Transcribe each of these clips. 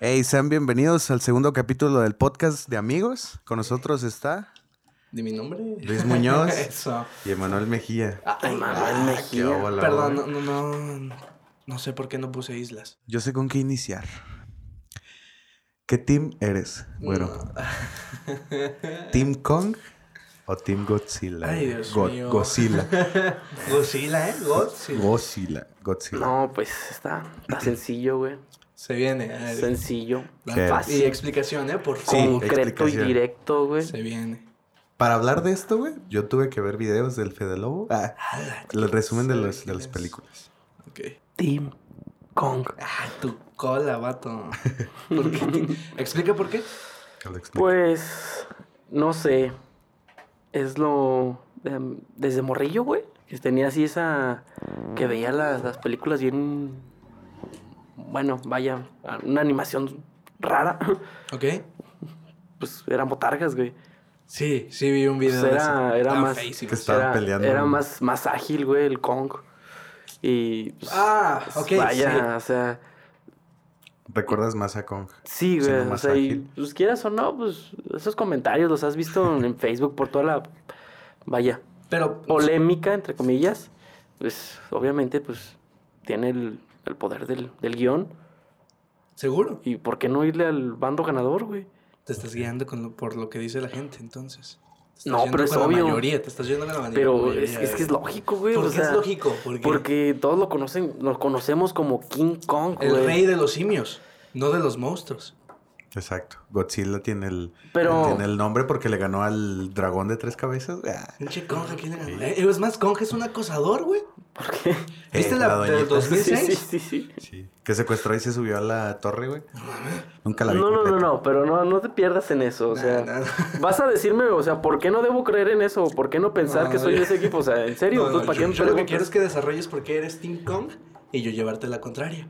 Hey, sean bienvenidos al segundo capítulo del podcast de amigos. Con nosotros está ¿De mi nombre? Luis Muñoz Eso. y Emanuel Mejía. Ay, Manuel Qué Mejía. hola, Perdón, no, no, no. No sé por qué no puse islas. Yo sé con qué iniciar. ¿Qué team eres, güero? ¿Team Kong o Team Godzilla? Ay, Dios Go- mío. Godzilla. Godzilla, ¿eh? Godzilla. Godzilla. Godzilla. No, pues está, está sencillo, güey. Se viene. Sencillo, ¿Qué? Y fácil, explicación, ¿eh? Por Sí. favor. concreto y directo, güey. Se viene. Para hablar de esto, güey, yo tuve que ver videos del Fede Lobo. Ah, el resumen de, los, de ¿quién las películas. Ok. Team Kong. Ah, tu cola, vato. ¿Por qué? Explica por qué. Pues, no sé. Es lo. desde morrillo, güey. Que tenía así esa. Que veía las, las películas bien. Bueno, vaya. Una animación rara. Ok. Pues eran botargas, güey. Sí, sí vi un video. Pues de era- eso. era Estaban más-. Que estaban era, peleando. Era más, más ágil, güey, el Kong. Y. pues, Ah, pues, ok. Vaya, o sea. ¿Recuerdas más a Kong? Sí, güey. O más sea, y, ágil. pues quieras o no, pues esos comentarios los has visto en Facebook por toda la. Vaya. Pero. Polémica, entre comillas. Pues obviamente, pues tiene el, el poder del, del guion. ¿Seguro? ¿Y por qué no irle al bando ganador, güey? Te estás guiando con lo- por lo que dice la gente, entonces. No, pero es obvio. La mayoría, te estás yendo con la mayoría. Pero es, es que es lógico, güey. ¿Por o qué sea, es lógico? ¿Por qué? Porque todos lo conocen, lo conocemos como King Kong, El güey. rey de los simios, no de los monstruos. Exacto. Godzilla tiene el, Pero- tiene el nombre porque le ganó al dragón de tres cabezas. Ah. Pinche Kong, ¿a quién le ganó? Eh, Es más, Kong es un acosador, güey. ¿Por qué? ¿Viste Eh, la, la del doñita. 2006? Sí, sí, sí, sí. Que secuestró y se subió a la torre, güey. Nunca la vi. No, no, no, completa. no, pero no, no te pierdas en eso. O Nah, sea, nah. vas a decirme, o sea, ¿por qué no debo creer en eso? ¿Por qué no pensar No, que soy de ese equipo? O sea, ¿en serio? No, no, ¿para yo, qué yo lo que quiero es que desarrolles por qué eres Team Kong y yo llevarte la contraria.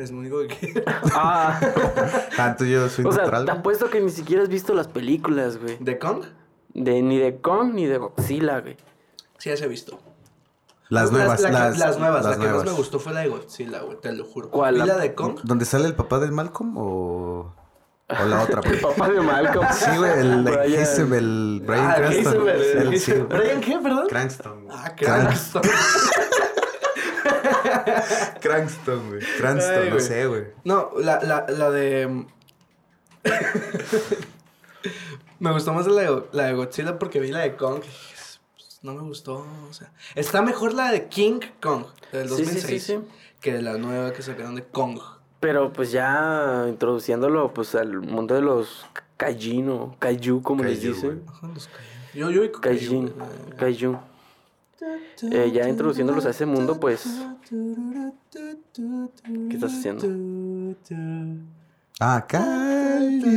Es lo único que. Ah, Tanto yo soy o sea, neutral. te apuesto que ni siquiera has visto las películas, güey. ¿De Kong? De, ni de Kong ni de Godzilla, güey. Sí, ya se ha visto. Las nuevas, la que- las, las nuevas. las la que más nuevas. me gustó fue la de Godzilla, güey, te lo juro. ¿Cuál? ¿Y La- la de Kong? ¿Dónde sale el papá del Malcolm o, o la otra? El papá de Malcolm. Sí, güey, el Brian- Hazel, el Brian Ah, Cranston. Heisenberg, El- el- sí, ¿Brian qué, perdón? Cranston. Ah, Cranston. Cranston. Cranston, güey. Cranston, no sé, güey. No, la, la, la de... me gustó más la de, la de Godzilla porque vi la de Kong. pues, no me gustó, o sea... Está mejor la de King Kong, del Sí, sí, 2006, sí, sí. que la nueva que sacaron de Kong. Pero pues ya introduciéndolo pues al mundo de los Kaijin o Kaiju, como les Kaiju, dicen. Ajá, los Kaiju. Yo, yo Kaijin, güey. Kaiju. Eh, ya introduciéndolos a ese mundo, pues... ¿Qué estás haciendo? Ah, güey.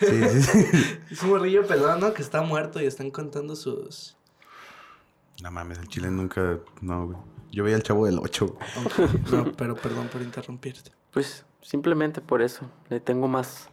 Sí, sí, sí. Es un morrillo pelón, ¿no? Que está muerto y están contando sus... No mames, el chile nunca. No, güey. Yo veía el chavo del 8. No, pero perdón por interrumpirte. Pues simplemente por eso. Le tengo más,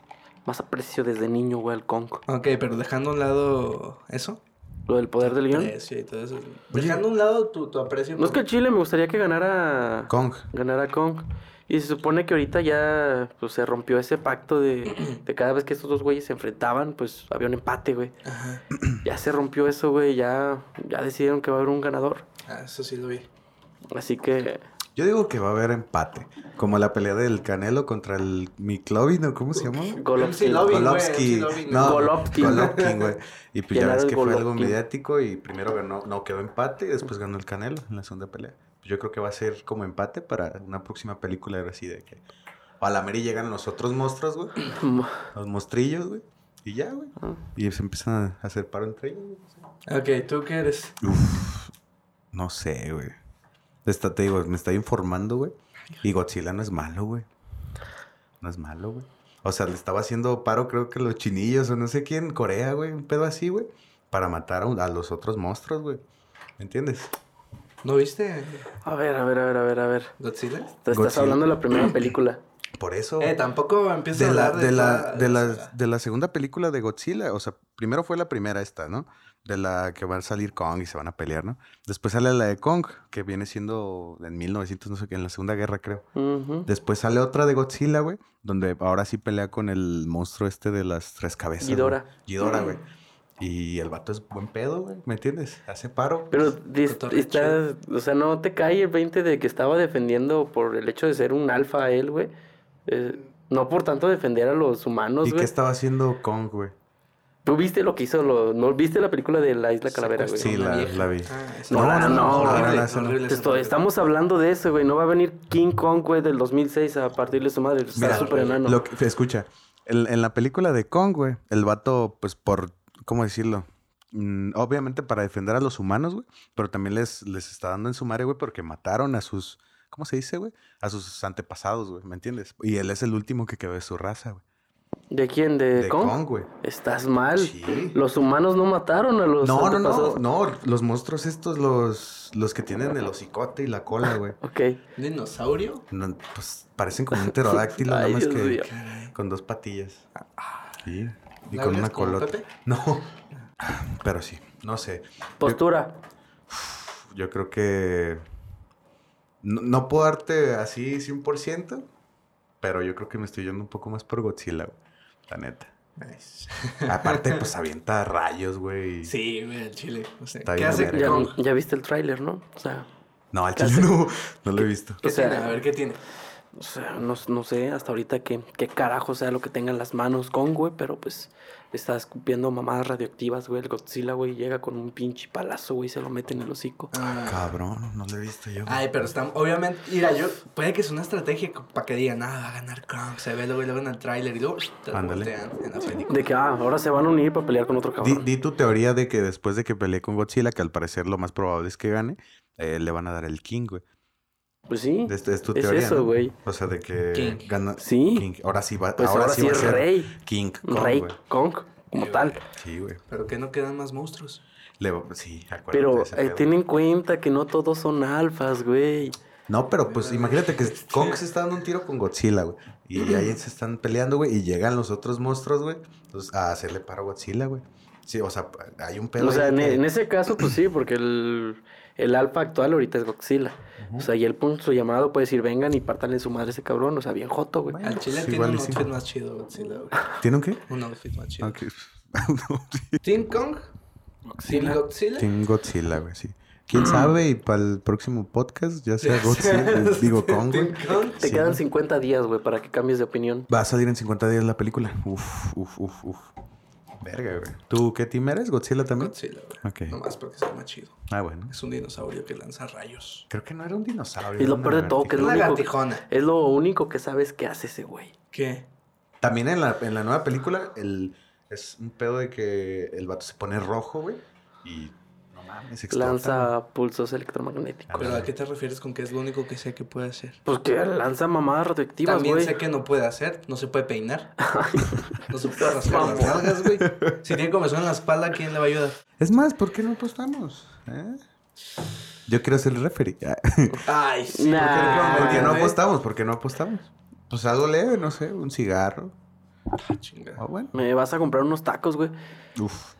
más aprecio desde niño, güey, al Kong. Ok, pero dejando a un lado eso. Lo del poder del guion. Aprecio y todo eso. Dejando a un lado tu, tu aprecio. No es que Chile me gustaría que ganara... Kong. Ganara Kong. Y se supone que ahorita ya pues, se rompió ese pacto de, de cada vez que estos dos güeyes se enfrentaban, pues había un empate, güey. Ajá. Ya se rompió eso, güey. Ya, ya decidieron que va a haber un ganador. Ah, eso sí lo vi. Así que... Yo digo que va a haber empate. Como la pelea del Canelo contra el Miklovin, ¿o cómo se llama? Golovkin. Lovin, No, Golovkin. Golovkin, güey. Y pues ya ves que fue algo Golovkin. mediático y primero ganó, no, quedó empate y después ganó el Canelo en la segunda pelea. Pues yo creo que va a ser como empate para una próxima película así de que... A la Mary llegan los otros monstruos, güey. Los monstrillos, güey. Y ya, güey. Ah. Y se empiezan a hacer paro entre ellos. güey. Ok, ¿tú qué eres? Uf, no sé, güey. Esta, te digo, me está informando, güey. Y Godzilla no es malo, güey. No es malo, güey. O sea, le estaba haciendo paro, creo que los chinillos o no sé quién, Corea, güey. Un pedo así, güey. Para matar a, un- a los otros monstruos, güey. ¿Me entiendes? ¿No viste A ver, a ver, a ver, a ver, a ver. Godzilla? Te estás Godzilla. hablando de la primera película. Por eso. Eh, tampoco empiezo de a la, hablar de, la, toda de, la, de la segunda película de Godzilla, o sea, primero fue la primera esta, ¿no? De la que va a salir Kong y se van a pelear, ¿no? Después sale la de Kong, que viene siendo en 1900, no sé qué, en la Segunda Guerra, creo. Después sale otra de Godzilla, güey, donde ahora sí pelea con el monstruo este de las tres cabezas. güey. Ghidorah. Ghidorah, güey. Y el vato es buen pedo, güey, ¿me entiendes? Hace paro. Pero Cotorreo estás, o sea, no te cae el 20 de que estaba defendiendo por el hecho de ser un alfa él, güey. Eh, no por tanto defender a los humanos, ¿Y qué güey. estaba haciendo Kong, güey? ¿Tú viste lo que hizo? Lo, ¿No viste la película de la Isla Calavera, güey? Sí, la- la vi. Ah, No, no, no, horrible, estamos hablando de eso, güey. No va a venir King Kong, güey, del 2006 a partirle su madre. Está súper enano. Lo que, escucha, el- en la película de Kong, güey, el vato, pues por, ¿cómo decirlo? Mm, obviamente para defender a los humanos, güey, pero también les, les está dando en su madre, güey, porque mataron a sus, ¿cómo se dice, güey? A sus antepasados, güey, ¿me entiendes? Y él es el último que quedó de su raza, güey. ¿De quién? ¿De, De Kong? Kong, güey. Estás mal. Sí. Los humanos no mataron a los No, no, no, no, los monstruos estos, los, los que tienen el hocicote y la cola, güey. Ok. ¿Un dinosaurio? No, pues parecen como un pterodáctilo, nada más Dios que con dos patillas. Sí. Y ¿La con una colota. Pepe? No. Pero sí, no sé. Postura. Yo creo que. No, no puedo darte así 100%, pero yo creo que me estoy yendo un poco más por Godzilla, güey. La neta. Nice. Aparte, pues avienta rayos, güey. Sí, güey, el chile. O sea, Está ¿Qué hace. Ya, ya viste el tráiler, ¿no? O sea, No, al chile no, no lo he visto. ¿Qué O sea, tiene? A ver, ¿qué tiene? o sea no, no sé hasta ahorita qué, qué carajo sea lo que tenga en las manos Kong, güey, pero pues está escupiendo mamadas radioactivas, güey. El Godzilla, güey, llega con un pinche palazo, güey, y se lo mete en el hocico. Ah. Cabrón, no lo he visto yo. Ay, pero está, obviamente, mira, yo, puede que es una estrategia para que digan, ah, va a ganar Kong, se ve luego y luego en el tráiler y luego te lo voltean en la película. De que, ah, ahora se van a unir para pelear con otro Di, cabrón. di tu teoría de que después de que pelee con Godzilla, que al parecer lo más probable es que gane, eh, le van a dar el King, güey. Pues sí. Es, es tu Es teoría. eso, ¿no? güey. O sea, de que King. gana. Sí. King. Ahora sí va, Pues ahora, sí va a es ser rey. King Kong, Rey. Kong, como Sí, tal. Sí, güey. Pero que no quedan más monstruos. Le sí, acuérdate Pero eh, ten en cuenta que no todos son alfas, güey. No, pero pues imagínate que Kong se está dando un tiro con Godzilla, güey. Y ahí se están peleando, güey. Y llegan los otros monstruos, güey. Entonces, a hacerle paro a Godzilla, güey. Sí, o sea, hay un pedo. O sea, en, que- en ese caso, pues sí, porque el, el alfa actual ahorita es Godzilla. O sea, y él pone su llamado puede decir, vengan y pártanle su madre a ese cabrón. O sea, bien joto, güey. Bueno. Al chile sí, tiene igual un sí. outfit más chido, Godzilla, güey. ¿Tiene un qué? Un outfit más chido. Ok. No, sí. ¿Team Kong? ¿Team Godzilla? Team Godzilla, güey, sí. ¿Quién sabe? Y para el próximo podcast, ya sea Godzilla, digo Kong, güey. Team Kong. Te quedan 50 días, güey, para que cambies de opinión. Va a salir en 50 días la película. Uf, uf, uf, uf. Verga, güey. ¿Tú qué team eres? ¿Godzilla también? Godzilla, güey. Ok. Nomás porque está más chido. Ah, bueno. Es un dinosaurio que lanza rayos. Creo que no era un dinosaurio. Y lo peor de todo, que es lo, único, gatijona. es lo único que sabes que hace ese güey. ¿Qué? También en la, en la nueva película, el, es un pedo de que el vato se pone rojo, güey. Y mames, explota. Lanza pulsos electromagnéticos. ¿Pero a qué te refieres con que es lo único que sé que puede hacer? Pues que lanza mamadas radioactivas, También güey. sé que no puede hacer. No se puede peinar. no se puede rascar las nalgas, güey. Si tiene comezón en la espalda, ¿quién le va a ayudar? Es más, ¿por qué no apostamos? ¿Eh? Yo quiero ser el referee. Ay, sí. Nah. ¿Por qué no apostamos? ¿Por qué no apostamos? Pues algo leve, no sé, un cigarro. Ah, bueno. Me vas a comprar unos tacos, güey. Uf.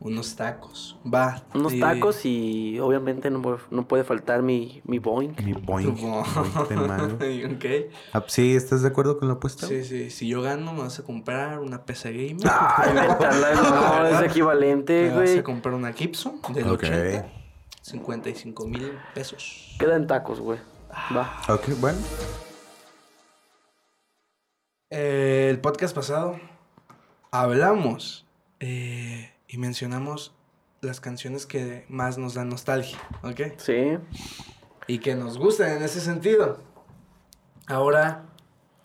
Unos tacos. Va. Unos Y- tacos y obviamente no, no puede faltar mi, mi Boeing. Mi boing. boing de mango. ok. Ah, Sí, ¿estás de acuerdo con la apuesta? Sí, sí. Si yo gano, me vas a comprar una PC Gamer. Ay, no, es equivalente, me vas güey. a comprar una Gibson del Ok. 80. 55 mil pesos. Queda en tacos, güey. Va. Ok, bueno. Eh, el podcast pasado hablamos eh, y mencionamos las canciones que más nos dan nostalgia, ¿ok? Sí. Y que nos gustan en ese sentido. Ahora,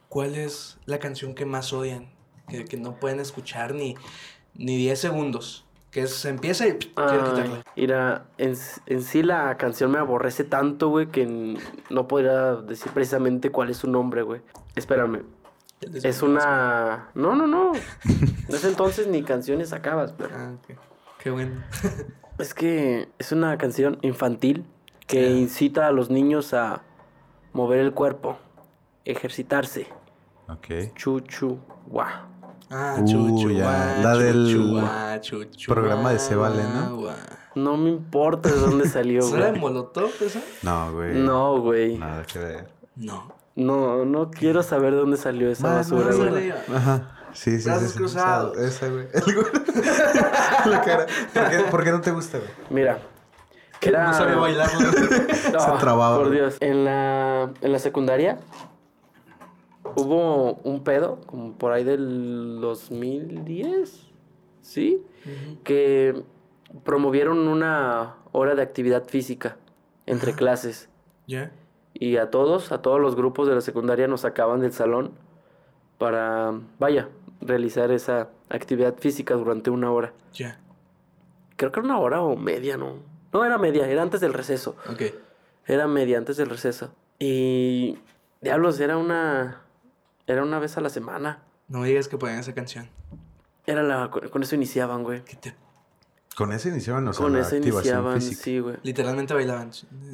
¿cuál es la canción que más odian? Que, que no pueden escuchar ni, ni 10 segundos. Que se empieza y quiero Ay, quitarla. mira, en, en sí la canción me aborrece tanto, güey, que no podría decir precisamente cuál es su nombre, güey. Espérame. Es una... No, no, no. En ese entonces ni canciones sacabas, pero... Ah, ok. Qué bueno. Es que es una canción infantil que Ah. incita a los niños a mover el cuerpo, ejercitarse Ok. Chuchu, guau. Ah, Uh, chuchu, ya. La del chuchu, guá, chuchu, programa de guá, Seba Lena. guá. No me importa de dónde salió, ¿No era de güey. Molotov esa? No, güey. No, güey. Nada que ver. No. No, no quiero saber de dónde salió esa Más, basura, más, güey. Ajá. Sí, sí, Brazos sí. sí. cruzados. Esa, esa, güey. El güey. La cara. ¿Por qué, por qué no te gusta, güey? Mira. Era... No sabía bailar. No, Se trababa. Por Dios. En la, en la secundaria hubo un pedo, como por ahí del 2010, ¿sí? Que promovieron una hora de actividad física entre clases. ¿Ya? Y a todos, a todos los grupos de la secundaria nos sacaban del salón para, vaya, realizar esa actividad física durante una hora. Ya. Creo que era una hora o media, ¿no? No era media, era antes del receso. Ok. Era media antes del receso. Y. Diablos, era una. Era una vez a la semana. No me digas que ponían esa canción. Era la. Con eso iniciaban, güey. Que te Con ese iniciaban, o sea, Con activación iniciaban, física. sí, güey. literalmente bailaban.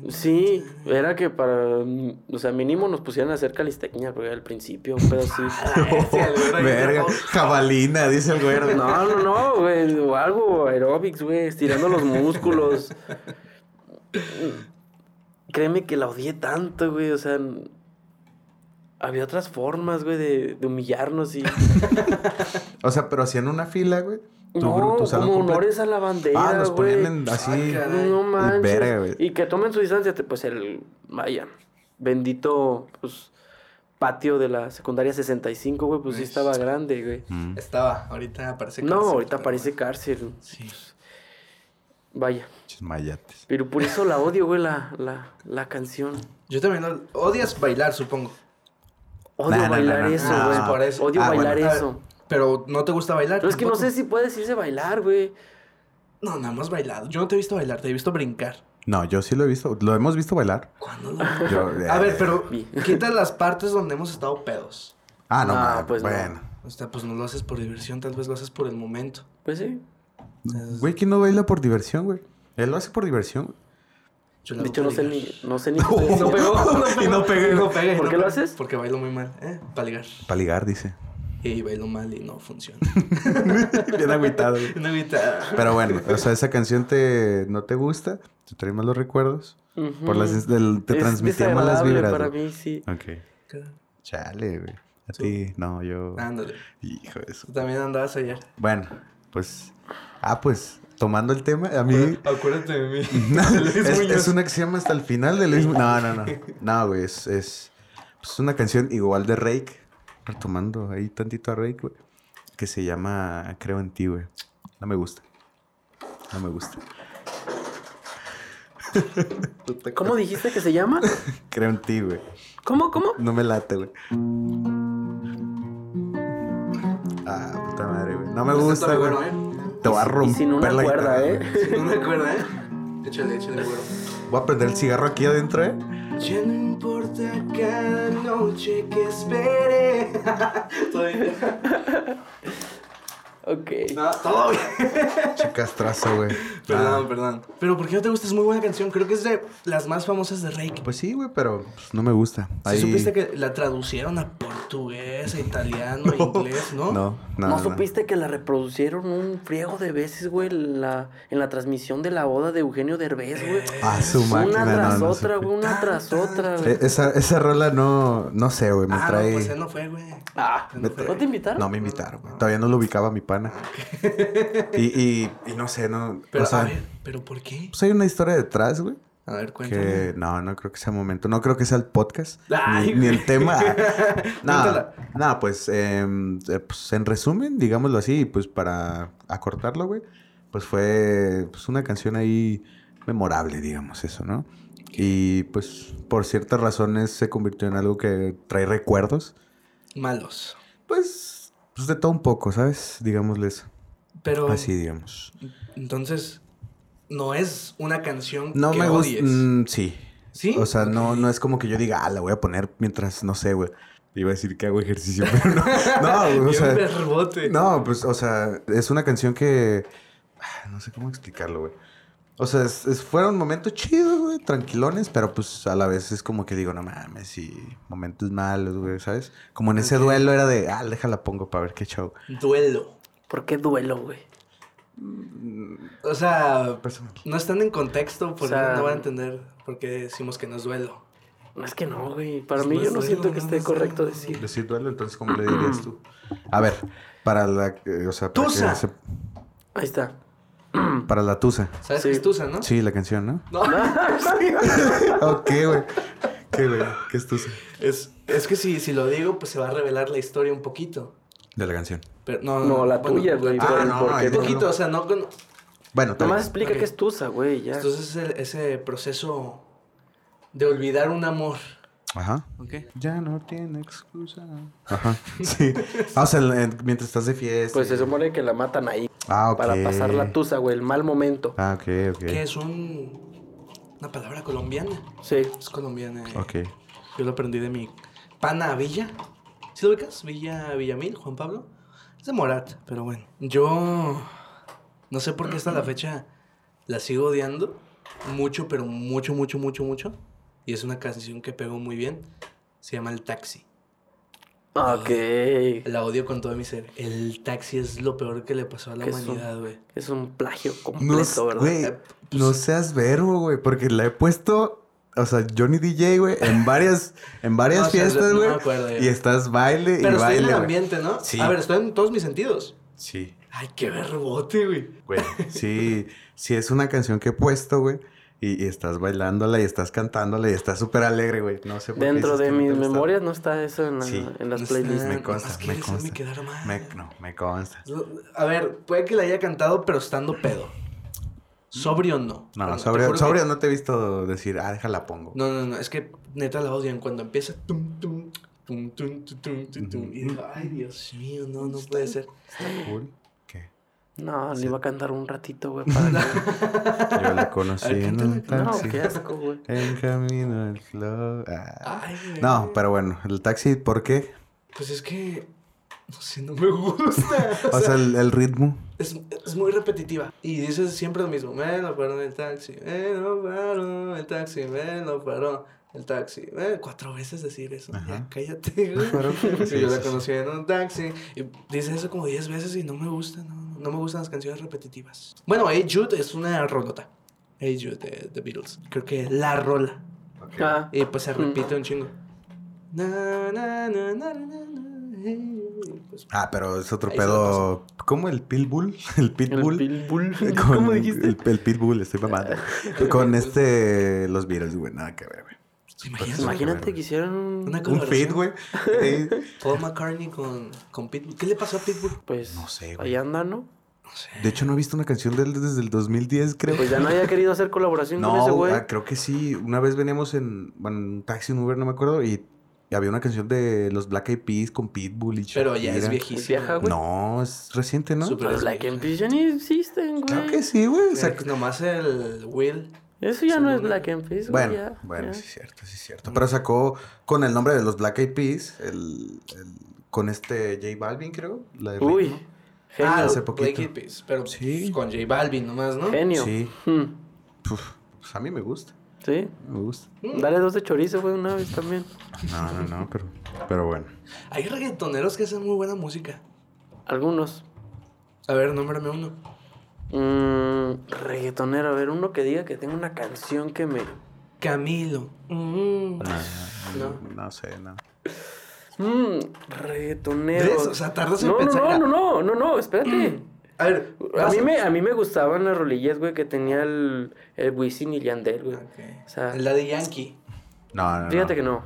Sí, era que para. O sea, mínimo nos pusieran a hacer calistecnia, güey, al principio, un pedo así. Verga, jabalina, dice el güero. No, no, no, güey. O algo aeróbics, güey, estirando los músculos. Créeme que la odié tanto, güey. O sea, había otras formas, güey, de, de humillarnos y. O sea, pero hacían una fila, güey. Tu no, tu salón como completo. honores a la bandera, Ah, los güey. ponían en- así. Ah. No manches. Verga, güey. y que tomen su distancia, pues el. Vaya. Bendito, pues. Patio de la secundaria 65, güey, pues sí estaba grande, güey. Mm. Estaba, ahorita aparece No, cárcel, ahorita pero parece cárcel. Sí. Vaya. Chismayates. Pero por eso la odio, güey, la, la, la canción. Yo también lo... odias bailar, supongo. Odio No, no, bailar no, no. eso, Ah, güey. por eso. Odio Ah, bailar bueno. A ver, eso. Pero no te gusta bailar. Pero es que no sé si puede decirse bailar, güey. No, nada más bailado. Yo no te he visto bailar, te he visto brincar. No, yo sí lo he visto. Lo hemos visto bailar. ¿Cuándo lo Yo- A ver, pero quita las partes donde hemos estado pedos. Ah, no, No, mames, pues no. bueno. O sea, pues no lo haces por diversión, tal vez lo haces por el momento. Pues sí. Güey, ¿quién no baila por diversión, güey? Él lo hace por diversión, güey. Yo lo De hecho, no sé ni... No sé ni... No pegó, no pegó. Y no pegué. No pegué, ¿Por no qué lo haces? Porque bailo muy mal, ¿eh? Para ligar. Para ligar, dice. Y bailo mal y no funciona. Bien agüitado, güey. Una guitarra. Pero bueno, o sea, esa canción te no te gusta, te trae malos recuerdos. Por las del- te Es transmitía malas vibras. para güey. mí, sí. Ok. Chale, güey. A ti, no, yo. Ándale. Hijo de eso. Tú también andabas ayer. Bueno, pues. Ah, pues, tomando el tema, a mí. Acuérdate de mí. es, es una que se llama hasta el final de Luis No, no, no. No, güey, es, es, pues, una canción igual de Rake. Retomando ahí tantito a Rake, güey. Que se llama Creo en ti, güey. No me gusta. No me gusta. ¿Cómo dijiste que se llama? Creo en ti, güey. ¿Cómo, cómo? No me late, güey. Ah, puta madre, güey. No me gusta, güey. Te voy a Y romper sin una la cuerda, guitarra, ¿eh? güey. No me acuerdo, ¿eh? Échale, échale, güero. Voy a prender el cigarro aquí adentro, ¿eh? Importa cada noche que espere. Todo bien. Ok. No, todo bien. Chicastrazo, güey. Perdón, Ah, perdón. Pero ¿por qué no te gusta? Es muy buena canción. Creo que es de las más famosas de Reiki. Pues sí, güey, pero pues, no me gusta. ¿Sí Ahí- supiste que la traducieron a portugués, a italiano, inglés, no? No, no. ¿No, supiste que la reproducieron un friego de veces, güey, en la, en la transmisión de la boda de Eugenio Derbez, güey? Ah, su máquina, Una tras no, no otra, güey, una tras otra, güey. Eh, Esa, esa rola no, no sé, güey, me Ah, trae... no, pues él no fue, güey. Ah, no fue. ¿no te invitaron? No me invitaron, güey. Todavía no lo ubicaba mi pana. Y, y, y no sé, no... Pero, o sea, a ver, ¿pero por qué? pues hay una historia detrás, güey. A ver, cuéntame. Que no, no creo que sea momento. No creo que sea el podcast. Ay, ni, ni el tema. no, no, pues, em, eh, pues en resumen, digámoslo así, pues para acortarlo, güey, pues fue pues, una canción ahí memorable, digamos eso, ¿no? Y pues por ciertas razones se convirtió en algo que trae recuerdos. Malos. Pues, pues de todo un poco, ¿sabes? Digámosle eso. Pero, Así, digamos. entonces, no es una canción No que me odies. mm, sí. ¿Sí? O sea, no, no es como que yo diga, ah, la voy a poner mientras, no sé, güey. Iba a decir que hago ejercicio, pero no. No, güey, o sea. verbote. No, pues, o sea, es una canción que. ah, No sé cómo explicarlo, güey. O sea, es- es- fueron momentos chidos, güey, tranquilones, pero pues a la vez es como que digo, no mames, sí, momentos malos, güey, ¿sabes? Como en ese duelo era de, ah, déjala pongo para ver qué show. Duelo. ¿Por qué duelo, güey? O sea, Personal. no están en contexto, porque O sea- no van a entender por qué decimos que no es duelo. No es que no, güey. Para Pues mí no yo no duelo, siento que no esté es correcto duelo. decir. Decir duelo, entonces, ¿cómo le dirías tú? A ver, para la, eh, o sea, para, que Tusa. se- Ahí está. para la tusa. ¿Sabes Sí. qué es Tusa, no? Sí, la canción, ¿no? No, ok, güey. ¿Qué, güey? ¿Qué es tusa? es, es que si, si lo digo, pues se va a revelar la historia un poquito. De la canción. Pero no, No, la bueno, tuya, güey. Ah, no, porque- Un no, poquito, o sea, no con... Bueno, Nomás explica Ok. qué es Tusa, güey, ya. Entonces ese, ese proceso de olvidar un amor. Ajá. ¿Ok? Ya no tiene excusa. Ajá. Sí. Ah, o sea, en- mientras estás de fiesta. Pues se supone que la matan ahí. Ah, ok. Para pasar la Tusa, güey, el mal momento. Ah, ok, ok. Que es un... Una palabra colombiana. Sí. Es colombiana. eh. Ok. Yo lo aprendí de mi pana Villa. ¿Sí lo ubicas? Villa Villamil, Juan Pablo. Es de Morat, pero bueno. Yo no sé por qué hasta la fecha la sigo odiando. Mucho, pero mucho, mucho, mucho, mucho. Y es una canción que pegó muy bien. Se llama El Taxi. Ok. La odio con todo mi ser. El taxi es lo peor que le pasó a la humanidad, güey. Es un plagio No, completo, ¿verdad? güey, Eh, pues- no seas verbo, güey, porque la he puesto, o sea, Johnny DJ, güey, en varias, en varias No, o sea, fiestas, no güey. acuerdo ya. y estás baile y Pero estoy baile. en el ambiente, ¿no? Sí. A ver, estoy en todos mis sentidos. Sí, Ay, qué verbote, güey. güey. Sí, sí es una canción que he puesto, güey. Y, y estás bailándola y estás cantándola y estás súper alegre, güey. No sé por qué Dentro de mis memorias no está eso en, la- Sí. en las No playlists. está- Me consta, me consta. Me- no, me consta. A ver, puede que la haya cantado, pero estando pedo. Sobrio no. No, Pero te sobrio, juro que- sobrio no te he visto decir, ah, déjala pongo. No, no, no, es que neta la odian cuando empieza. Tum, tum, tum, tum, tum, tum, tum, tum, y digo, ay, Dios mío, no, no puede ser. Está cool. ¿Qué? No, le iba a cantar un ratito, güey. Para que... Yo la conocí ver, en un cántala, No, taxi. qué asco, güey. En camino al flow. Ah. Ay, güey. No, pero bueno, el taxi, ¿por qué? Pues es que. No sé, no me gusta. O sea, el, el ritmo. Es, es muy repetitiva. Y dices siempre lo mismo. Me lo paró el taxi. Me lo paró el taxi. Me lo paró el taxi. Me- Cuatro veces decir eso. Ya, cállate, güey. Pero- Sí, yo la conocí en un taxi. Y dice eso como diez veces y no me gusta. No, no, me gustan las canciones repetitivas. Bueno, Hey Jude es una rolota. Hey Jude de The Beatles. Creo que la rola. Ah, Y pues se repite un chingo. Na, na, na, na, na, na, hey. Pues, Ah, pero es otro pedo. ¿Cómo el Pitbull? El el Pitbull. ¿Cómo dijiste? El, el Pitbull, estoy mamando. Con este. Los Beatles, güey, nada que ver, güey. Imagínate, Imagínate que hicieran un... Una Un colaboración. feed, güey. Eh, Paul McCartney con, con Pitbull. ¿Qué le pasó a Pitbull? Pues No sé, güey. ahí anda, ¿no? No sé. De hecho, no he visto una canción de él desde el 2010, creo. Pues ya no haya querido hacer colaboración con ese No, güey. ah, creo que sí. Una vez veníamos en, bueno, en un taxi, un Uber, no me acuerdo, y había una canción de los Black Eyed Peas con Pitbull y Pero ya es Shakira. viejísimo. Es vieja, güey. No, es reciente, ¿no? Súper. Los Black and Peas ya ni existen, güey. Claro que sí, güey. O sea, nomás el Will. Eso ya no es Black and Peas, güey. bueno, ya, bueno, ya. sí es cierto, sí es cierto. Pero sacó con el nombre de los Black Eyed Peas, el, el- con este J Balvin, creo. La de Uy, ritmo. genio. Ah, hace Black poquito. Eyed Peas, Pero Sí. con J Balvin nomás, ¿no? genio. Sí. Hmm, Puf, pues a mí me gusta, Sí. me gusta. Dale dos de chorizo, güey, una vez también. No, no, no, pero, pero bueno. Hay reggaetoneros que hacen muy buena música. Algunos. A ver, nómbrame uno. Mmm, reggaetonero, a ver, uno que diga que tenga una canción que me. Camilo. Mm. No, No. no sé, no. Mmm, reggaetonero. ¿Ves? O sea, tardas en no, pensar. No, no, no, no, no, espérate. A ver, A mí, me, a mí me gustaban las rolillas, güey, que tenía el, el Wisin y Yandel, güey. Ok. O sea, El Daddy Yankee. No, no, fíjate no. que no.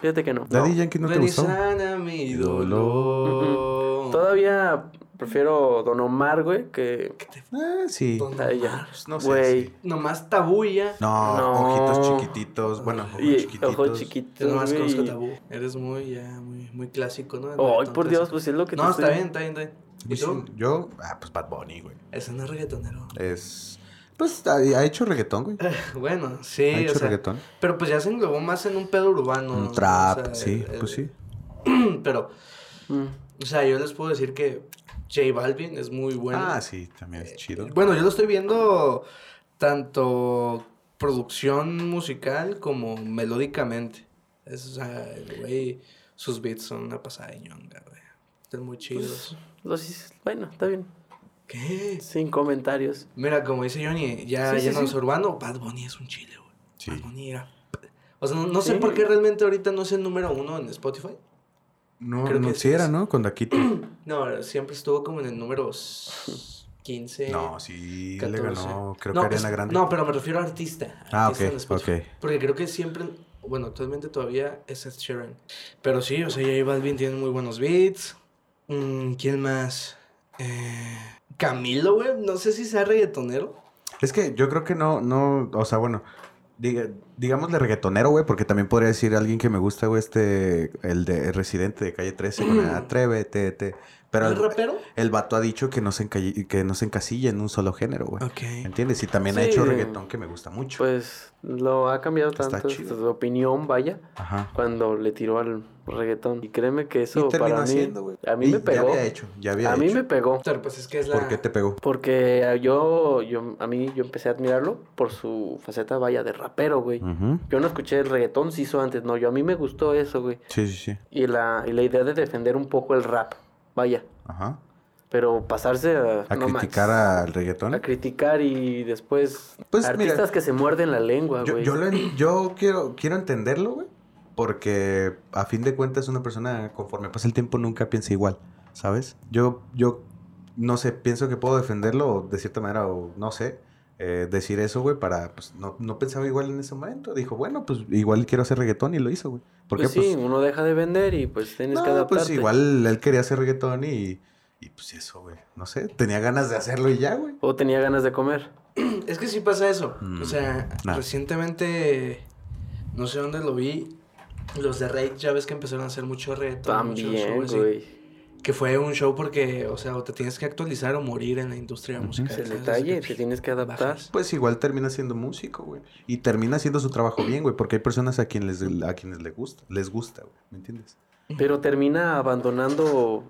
Fíjate que no. Daddy Yankee no te gustó. sana mi dolor. Todavía prefiero Don Omar, güey, que Ah, sí. Don. Omar. No sé. Güey. sí. Nomás tabulla. No, No. ojitos chiquititos. Bueno, ojos Y chiquititos. ojos Yo chiquitos, nomás conozco tabú. Eres muy, ya, muy, muy clásico, ¿no? Ay, por Dios, clásico. pues es lo que te No, estoy- está bien, está bien, está bien. ¿Y Pues tú? Yo, ah, pues Bad Bunny, güey. Ese no es reggaetonero. Es. Pues ha, ha hecho reggaetón, güey. Bueno, sí, Ha o hecho sea. reggaetón. Pero pues ya se englobó más en un pedo urbano. Un trap, O sea, sí, el- pues el- sí. Pero, Mm. o sea, yo les puedo decir que J Balvin es muy bueno. Ah, sí, también es chido. Bueno, yo lo estoy viendo tanto producción musical como melódicamente. Es, o sea, el güey, sus beats son una pasada de ñonga, güey. Están muy chidos. Los hice- bueno, está bien. ¿Qué? Sin comentarios. Mira, como dice Johnny, ya Sí, sí, yéndonos sí. urbano, Bad Bunny es un chile, güey. Sí. Bad Bunny era... O sea, no, no sé por qué realmente ahorita no es el número uno en Spotify. No, Creo no, que sí era, es. ¿no? Con Daquito. No, siempre estuvo como en el número s- 15. no, sí 14. le ganó, creo No, que Ariana Grande. No, pero me refiero a artista. Ah, artista ok, en Spotify. ok. Porque creo que siempre, bueno, actualmente todavía es Ed Sheeran. Pero sí, o sea, J Balvin tiene muy buenos beats. Mm, ¿Quién más? Eh, Camilo, güey. No sé si sea reggaetonero. Es que yo creo que no, no, o sea, bueno, diga, digámosle reggaetonero, güey, porque también podría decir alguien que me gusta, güey, este, el de el Residente de Calle 13, con el Atrévete, te. Pero ¿Es el, rapero? el vato ha dicho que no, se encalle- que no se encasilla en un solo género, güey. Ok. ¿Entiendes? Y también ha hecho reggaetón que me gusta mucho. Pues lo ha cambiado Está tanto chido. su opinión, vaya, Ajá. cuando le tiró al reggaetón. Y créeme que eso y terminó para mí, haciendo, güey. a mí Y me pegó. Ya había hecho, ya había a mí me pegó. Pero pues es que es la... ¿Por qué te pegó? Porque yo, yo, a mí, yo empecé a admirarlo por su faceta, vaya, de rapero, güey. Yo no escuché el reggaetón, se hizo antes, no, yo a mí me gustó eso, güey. Sí, sí, sí. Y la, y la idea de defender un poco el rap, vaya. Ajá. Pero pasarse a... A no criticar manches, al reggaetón. A criticar y después... Pues, artistas mira, que se muerden la lengua, Yo, güey. yo, lo yo quiero, quiero entenderlo, güey. Porque a fin de cuentas una persona conforme pasa el tiempo nunca piensa igual, ¿sabes? Yo, yo no sé, pienso que puedo defenderlo de cierta manera o no sé, eh, decir eso, güey, para, pues no, no pensaba igual en ese momento. Dijo, bueno, pues igual quiero hacer reggaetón y lo hizo, güey. Porque Pues sí, uno deja de vender y pues tienes que no, adaptarte. pues igual él quería hacer reggaetón y, y pues eso, güey. No sé, tenía ganas de hacerlo y ya, güey. O tenía ganas de comer. Es que sí pasa eso. Mm, O sea, nah. recientemente, no sé dónde lo vi, los de Rage ya ves que empezaron a hacer mucho reggaetón, mucho También, show güey. Que fue un show porque, o sea, o te tienes que actualizar o morir en la industria Ujú. musical. Es el detalle, te tienes que adaptar. bajas. Pues igual termina siendo músico, güey. Y termina haciendo su trabajo bien, güey. Porque hay personas a quienes, a quienes les gusta, les gusta, güey. ¿Me entiendes? Pero termina abandonando...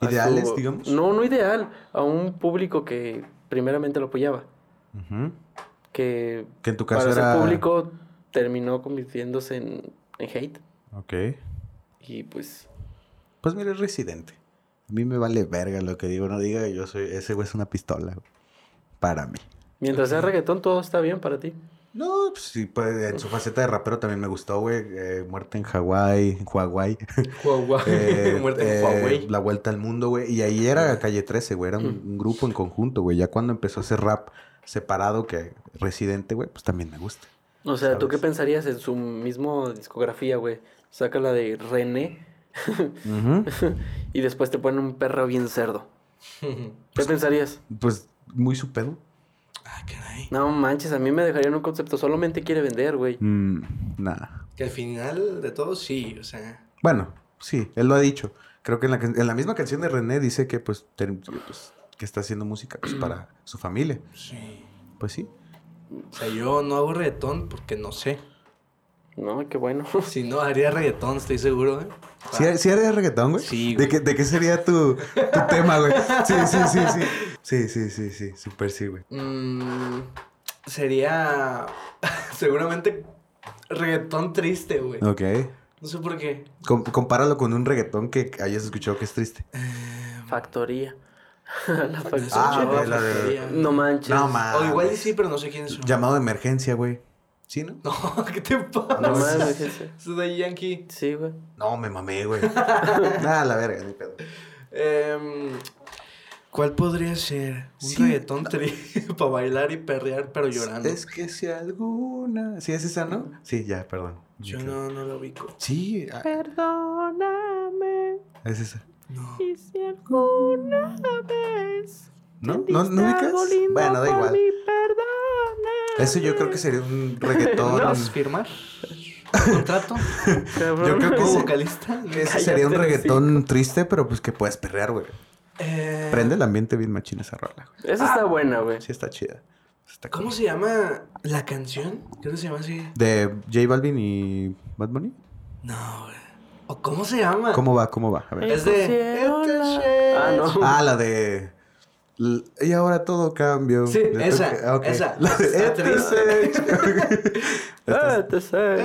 Ideales, digamos. No, no ideal. A un público que primeramente lo apoyaba. Ujú. Que Que en tu caso para era... ser público terminó convirtiéndose en, en hate. Ok. Y pues... Pues mira, es residente. A mí me vale verga lo que digo, no diga. Yo soy... Ese güey es una pistola, güey. Para mí. Mientras sea reggaetón, todo está bien para ti. No, pues sí, pues en su faceta de rapero también me gustó, güey. Eh, muerte en Hawái. Huawei. Eh, Muerte en eh, Huawei. La vuelta al mundo, güey. Y ahí era Calle 13, güey. Era un, un grupo en conjunto, güey. Ya cuando empezó a hacer rap separado que Residente, güey, pues también me gusta. O sea, ¿tú qué pensarías en su mismo discografía, güey? Saca la de René Y después te ponen un perro bien cerdo. ¿Qué pensarías? Pues muy su pedo. ah, caray. No manches, a mí me dejarían un concepto. Solamente quiere vender, güey. Mm, nada. Que al final de todo, sí, o sea. Bueno, sí, él lo ha dicho. Creo que en la, en la misma canción de René dice que pues, pues, que está haciendo música pues, para su familia. Sí. Pues sí. O sea, yo no hago reggaetón porque no sé. No, qué bueno. Si no, haría reggaetón, estoy seguro, ¿eh? ¿Sí, ¿sí harías reggaetón, güey? Sí, ¿De güey. qué, ¿De qué sería tu, tu tema, güey? Sí, sí, sí, sí. Sí, sí, sí, sí. Súper sí, güey. Mm, sería seguramente reggaetón triste, güey. Ok. No sé por qué. Com- compáralo con un reggaetón que hayas escuchado que es triste. Factoría. la factoría. Ah, la de-. No manches. No, mames. O igual sí, pero no sé quiénes son. Llamado de emergencia, güey. ¿Sí, no? No, ¿qué te pasa? No mames, es de Yankee. Sí, güey. No, me mamé, güey. Nada, la verga, ni pedo. Em, ¿Cuál podría ser? Un Sí. reggaetón para bailar y perrear, pero llorando. Es que si alguna... ¿Sí es esa, no? Sí, ya, perdón. Yo no, no lo ubico. Sí, ah, Perdóname. es esa. No. Y si alguna vez. ¿No? ¿No, ¿no ubicas? Bueno, da igual. Eso yo creo que sería un reggaetón. ¿Vas a firmar? ¿Contrato? Yo creo que ¿Como sí. vocalista? Ese sería un reggaetón triste, pero pues que puedes perrear, güey. Eh, Prende el ambiente bien machina esa rola, güey. Esa está buena, güey. Sí está chida. Está ¿Cómo cool. se llama la canción? Creo que se llama así. ¿De J Balvin y Bad Bunny? No, güey. ¿O cómo se llama? ¿Cómo va? ¿Cómo va? A ver. Es de... Ah, no. Ah, la de... Y ahora todo cambió. Sí, Le esa, toca- ok. esa. La de Está Eternsex. Ah, te sé.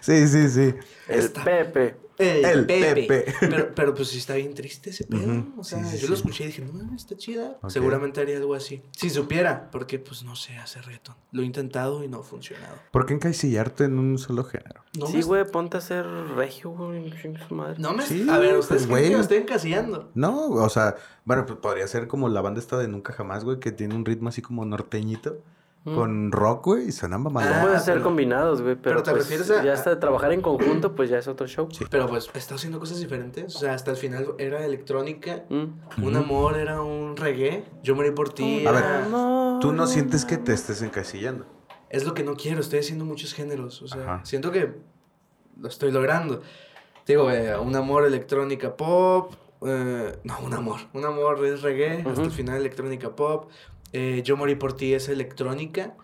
Sí, sí, sí. El. Pepe. El, El Pepe. Pepe. Pero, pero pues sí está bien triste ese pedo. Ujú. O sea, Sí, sí, yo lo escuché y dije, no, está chida. Seguramente haría algo así. Si supiera, porque pues no sé hacer reggaetón. Lo he intentado y no ha funcionado. ¿Por qué encasillarte en un solo género? No sí, me- güey, ponte a ser regio, güey. No me... Sí, a ver, ustedes pues, creen que me estoy encasillando. No, o sea, bueno, pues podría ser como la banda esta de Nunca Jamás, güey, que tiene un ritmo así como norteñito. Con rock, güey, y suena mamalón. Ah, Pueden ser pero- combinados, güey, pero, pero te pues, refieres a- ya hasta trabajar en conjunto, pues ya es otro show. Pero pues está haciendo cosas diferentes. O sea, hasta el final era electrónica. Mm. Un amor era un reggae. Yo morí por ti. A ver, Tú no sientes que te estés encasillando. Es lo que no quiero. Estoy haciendo muchos géneros. O sea, Ajá. siento que lo estoy logrando. Digo, eh, un amor electrónica pop. eh, no, un amor. Un amor es reggae. Hasta el final electrónica pop. Eh, Yo morí por ti es electrónica.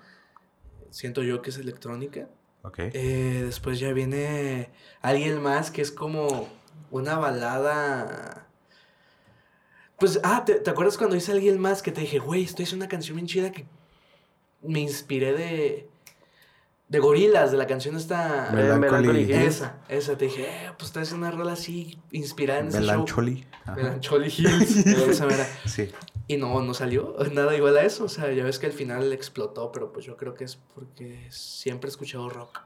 Siento yo que es electrónica. Ok. Eh, después ya viene alguien más que es como una balada. Pues, ah, ¿te, te acuerdas cuando hice alguien más que te dije, güey, estoy haciendo una canción bien chida que me inspiré de. De gorilas, de la canción esta. Melancholy. Esa, esa, te dije, eh, pues estás haciendo una rola así, inspirada en ese show. Melancholy. Ajá. Melancholy Hills. esa mera. Sí. Y no, no salió nada igual a eso. O sea, ya ves que al final explotó, pero pues yo creo que es porque siempre he escuchado rock.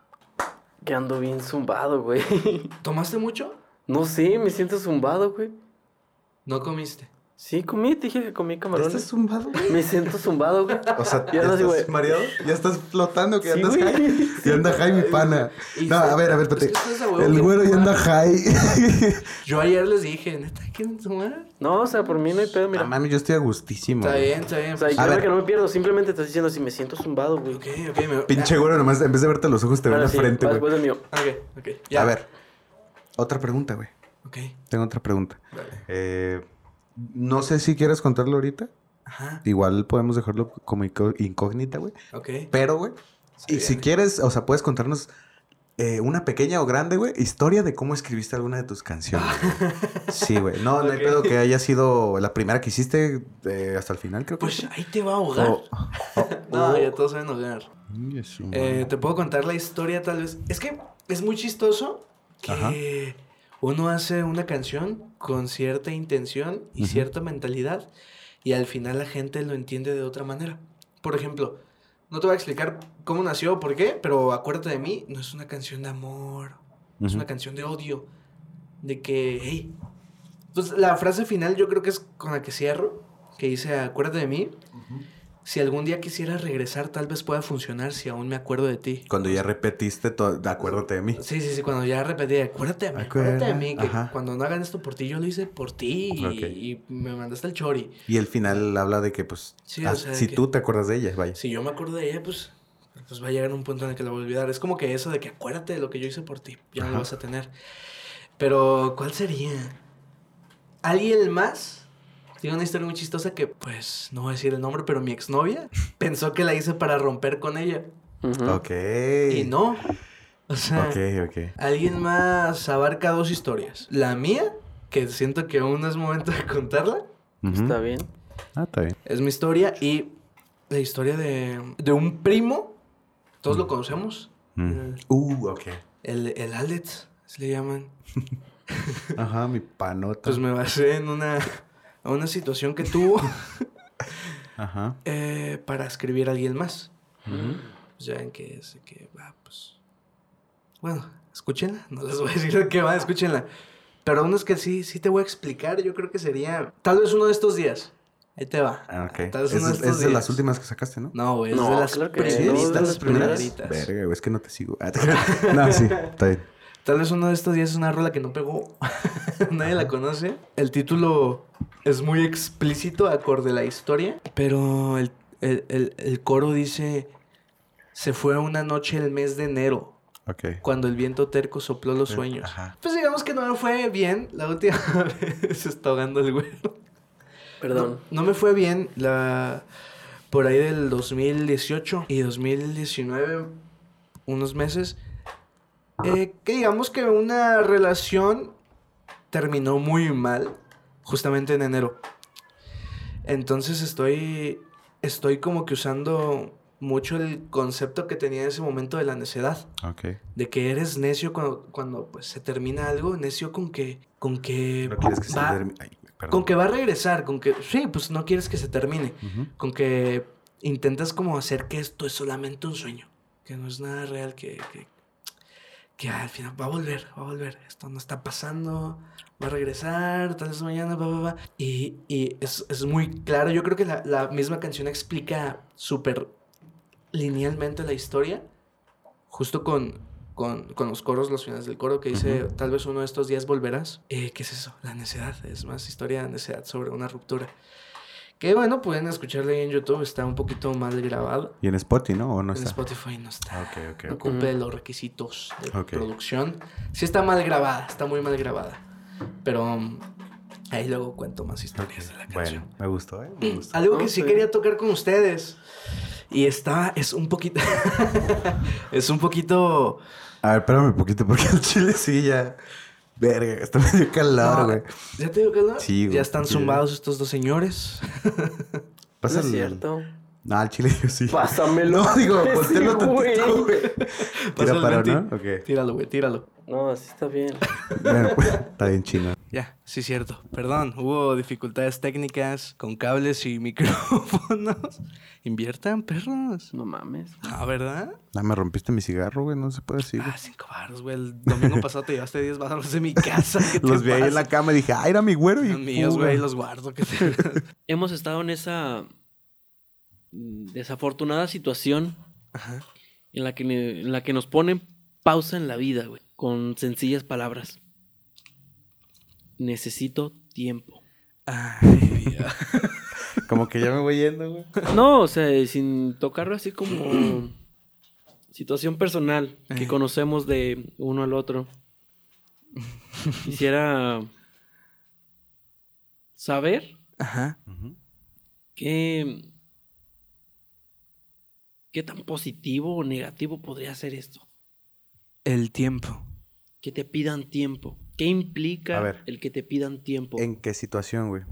Que ando bien zumbado, güey. ¿Tomaste mucho? No sé, me siento zumbado, güey. No comiste. Sí, comí, te dije que comí ¿Ya camarones. estás zumbado? Me siento zumbado, güey. O sea, Ya ¿ya, no estás mareado? ¿Ya estás flotando? ¿Que ya Sí, andas güey. high? Ya anda high mi pana. No, a ver, a ver, espérate. El güero ya anda high. Yo ayer les dije, ¿neta quieren tomar? No, o sea, por mí no hay pedo, mira. No mami, yo estoy a gustísimo. Está bien, está bien. O sea, pues, yo A creo ver. que no me pierdo, simplemente te estoy diciendo si me siento zumbado, güey. ok, ok. Me... Pinche güero, nomás en vez de verte los ojos te ve Ahora la sí, frente, güey. después del mío. Ah, ok, ok. Ya. A ver. Otra pregunta, güey. Ok, Tengo otra pregunta. dale. Eh, no sé si quieres contarlo ahorita. Ajá, Igual podemos dejarlo como incógnita, güey. ok. Pero, güey. Y si quieres, o sea, puedes contarnos eh, una pequeña o grande, güey, historia de cómo escribiste alguna de tus canciones. güey. Sí, güey. No, no hay pedo que haya sido la primera que hiciste eh, hasta el final, creo que. Pues ahí te va a ahogar. O- No, ya todos saben ahogar. Su Eh, te puedo contar la historia tal vez. Es que es muy chistoso que Ajá. Uno hace una canción con cierta intención y cierta mentalidad y al final la gente lo entiende de otra manera. Por ejemplo, no te voy a explicar cómo nació o por qué, pero acuérdate de mí, no es una canción de amor, es Ujú. una canción de odio. De que, hey. Pues la frase final yo creo que es con la que cierro, que dice, acuérdate de mí. Si algún día quisiera regresar, tal vez pueda funcionar si aún me acuerdo de ti. Cuando ya repetiste, todo, acuérdate de mí. Sí, sí, sí, cuando ya repetí, acuérdate de mí, Acuerda, acuérdate de mí, que ajá. cuando no hagan esto por ti, yo lo hice por ti y, me mandaste el chori. Y el final habla de que, pues, Sí, ah, o sea, si que- tú te acuerdas de ella, vaya. Si yo me acuerdo de ella, pues, pues va a llegar un punto en el que la voy a olvidar. Es como que eso de que acuérdate de lo que yo hice por ti, ya no lo vas a tener. Pero, ¿cuál sería? ¿Alguien más? Tiene una historia muy chistosa que, pues, no voy a decir el nombre, pero mi exnovia pensó que la hice para romper con ella. Ok. Y no. O sea, Ok, ok. alguien más abarca dos historias. La mía, que siento que aún no es momento de contarla. Está bien. Ah, está bien. es mi historia. Y la historia de, de un primo, todos lo conocemos. Mm. El, Uh, ok. el, el Alex, se le llaman. Ajá, mi panota. Pues me basé en una, en una situación que tuvo Ajá. eh, para escribir a alguien más. Pues ya ven que es de que va, pues. Bueno, escúchenla. No les voy a decir de qué va, escúchenla. Pero uno es que sí, sí te voy a explicar. Yo creo que sería. Tal vez uno de estos días. Ahí te va. Ah, ok. Tal vez Es, uno de es estos de días. las últimas que sacaste, ¿no? No, güey, es No, de las claro que primeritas. no, es de las primeritas. Verga, güey, es que no te sigo. Ah, no, sí, está bien. Tal vez uno de estos días es una rola que no pegó. Nadie la conoce. El título es muy explícito, acorde a la historia. Pero el, el- el- el coro dice: Se fue una noche el mes de enero, Ok. cuando el viento terco sopló los sueños. Ajá. Pues digamos que no me fue bien la última vez. Se está ahogando el güero. Perdón. No me fue bien la por ahí del 2018 y 2019, unos meses. eh, que digamos que una relación terminó muy mal, justamente en enero. Entonces estoy, estoy como que usando mucho el concepto que tenía en ese momento de la necedad. Ok. De que eres necio cuando, cuando pues, se termina algo, necio con que, con que, No quieres que se va, termine. Ay, con que va a regresar, con que, sí, pues no quieres que se termine, con que intentas como hacer que esto es solamente un sueño, que no es nada real, que, que, que al final va a volver, va a volver, esto no está pasando, va a regresar, tal vez mañana, va, va, va. Y, y es, es muy claro, yo creo que la, la misma canción explica súper linealmente la historia, justo con, con, con los coros, los finales del coro, que dice, Ujú. tal vez uno de estos días volverás. Eh, ¿Qué es eso? La necedad, es más historia de necedad sobre una ruptura. Que bueno, pueden escucharla ahí en YouTube, está un poquito mal grabado. Y en Spotify, ¿no? ¿O no En está? Spotify no está. No ok. cumple los requisitos de producción. Sí está mal grabada, está muy mal grabada. Pero um, ahí luego cuento más historias de la canción. Bueno, me gustó, ¿eh? Me gustó. Algo que No sí quería tocar con ustedes. Y está, es un poquito. es un poquito. A ver, espérame un poquito, porque el chile sí ya. Verga, está medio calado, No, güey. ¿Ya te digo que no? Sí, güey, Ya están zumbados estos dos señores. No Pásale. es cierto. No, el chile yo sí. Pásamelo. No, digo, Sí, pontélo güey. tantito, güey. Tira para. ¿no? Ok. Tíralo, güey, tíralo. No, así está bien. Bueno, pues, está bien chino. Ya, sí, cierto. Perdón, hubo dificultades técnicas con cables y micrófonos. Inviertan, perros. No mames. Ah, ¿verdad? Ah, me rompiste mi cigarro, güey. No se puede decir. Ah, cinco baros, güey. El domingo pasado te llevaste 10 baros de mi casa. ¿Qué te Los vi ahí en la cama y dije, ah, era mi güero. Y Son míos, güey, los guardo. que te- Hemos estado en esa desafortunada situación Ajá. en la que, en la que nos ponen pausa en la vida, güey. Con sencillas palabras. Necesito tiempo. Ay, Dios. Como que ya me voy yendo, güey. No, o sea, sin tocarlo así como situación personal que conocemos de uno al otro. Quisiera saber Ajá. Ujú. Qué, tan positivo o negativo podría ser esto. El tiempo. Que te pidan tiempo. ¿Qué implica ver. el que te pidan tiempo? ¿En qué situación, güey?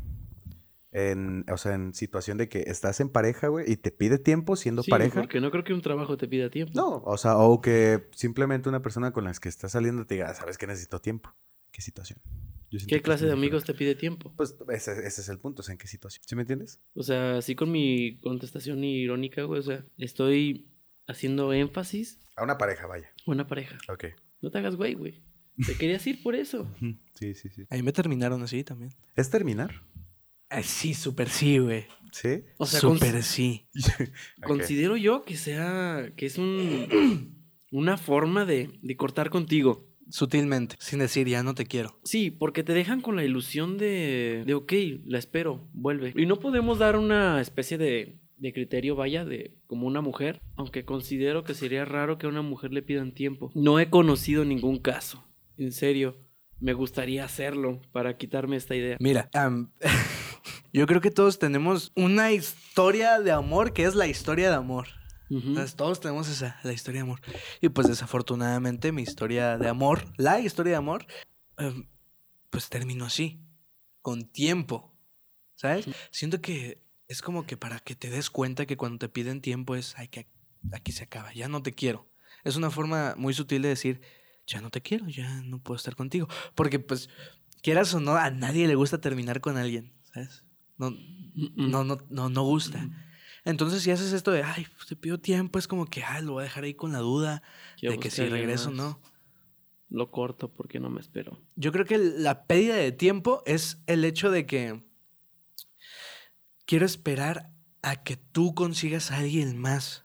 En, o sea, en situación de que estás en pareja, güey, y te pide tiempo siendo Sí, pareja. porque no creo que un trabajo te pida tiempo. No, o sea, o que simplemente una persona con la que estás saliendo te diga, "Ah, sabes que necesito tiempo. ¿Qué situación? Yo ¿Qué clase de amigos te pide tiempo? Pues ese, ese es el punto, o sea, ¿en qué situación? ¿Sí me entiendes? O sea, así con mi contestación irónica, güey. O sea, estoy haciendo énfasis A una pareja, vaya. a una pareja. Ok. No te hagas güey, güey. Te querías ir por eso. Sí, sí, sí. Ahí me terminaron así también. ¿Es terminar? Ay, sí, súper sí, güey. Sí. O sea, súper sí. Considero yo que sea, que es un, una forma de, de cortar contigo. Sutilmente. Sin decir, ya no te quiero. Sí, porque te dejan con la ilusión de, de ok, la espero, vuelve. Y no podemos dar una especie de, de criterio, vaya, de como una mujer, aunque considero que sería raro que a una mujer le pidan tiempo. No he conocido ningún caso, en serio. Me gustaría hacerlo para quitarme esta idea. Mira, yo creo que todos tenemos una historia de amor que es la historia de amor. Ujú. Entonces, todos tenemos esa, la historia de amor. Y pues desafortunadamente mi historia de amor, la historia de amor, em, pues terminó así, con tiempo. ¿Sabes? Siento que es como que para que te des cuenta que cuando te piden tiempo es, ay, que aquí se acaba, ya no te quiero. Es una forma muy sutil de decir, ya no te quiero, ya no puedo estar contigo. Porque pues, quieras o no, a nadie le gusta terminar con alguien, ¿sabes? No, no, no, no, no gusta. Entonces, si haces esto de, ay, pues, te pido tiempo, es como que, ay, lo voy a dejar ahí con la duda Quiero de que si regreso o no. Lo corto porque no me espero. Yo creo que la pérdida de tiempo es el hecho de que quiero esperar a que tú consigas a alguien más.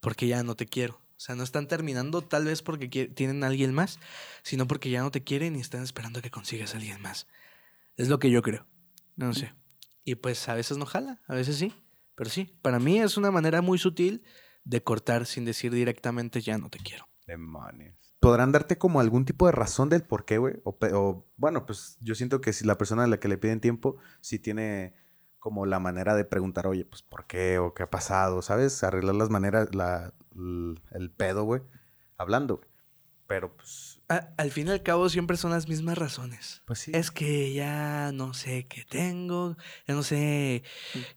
Porque ya no te quiero. O sea, no están terminando tal vez porque tienen a alguien más, sino porque ya no te quieren y están esperando a que consigas a alguien más. Es lo que yo creo. No sé. Y pues a veces no jala, a veces sí. Pero sí, para mí es una manera muy sutil de cortar sin decir directamente ya no te quiero. Demonios. ¿Podrán darte como algún tipo de razón del por qué, güey? O, o, bueno, pues yo siento que si la persona a la que le piden tiempo, sí tiene como la manera de preguntar, oye, pues ¿por qué? ¿O qué ha pasado? ¿Sabes? Arreglar las maneras, la, el pedo, güey. Hablando, güey. Pero pues, A- al fin y al cabo siempre son las mismas razones. pues sí. Es que ya no sé qué tengo, ya no sé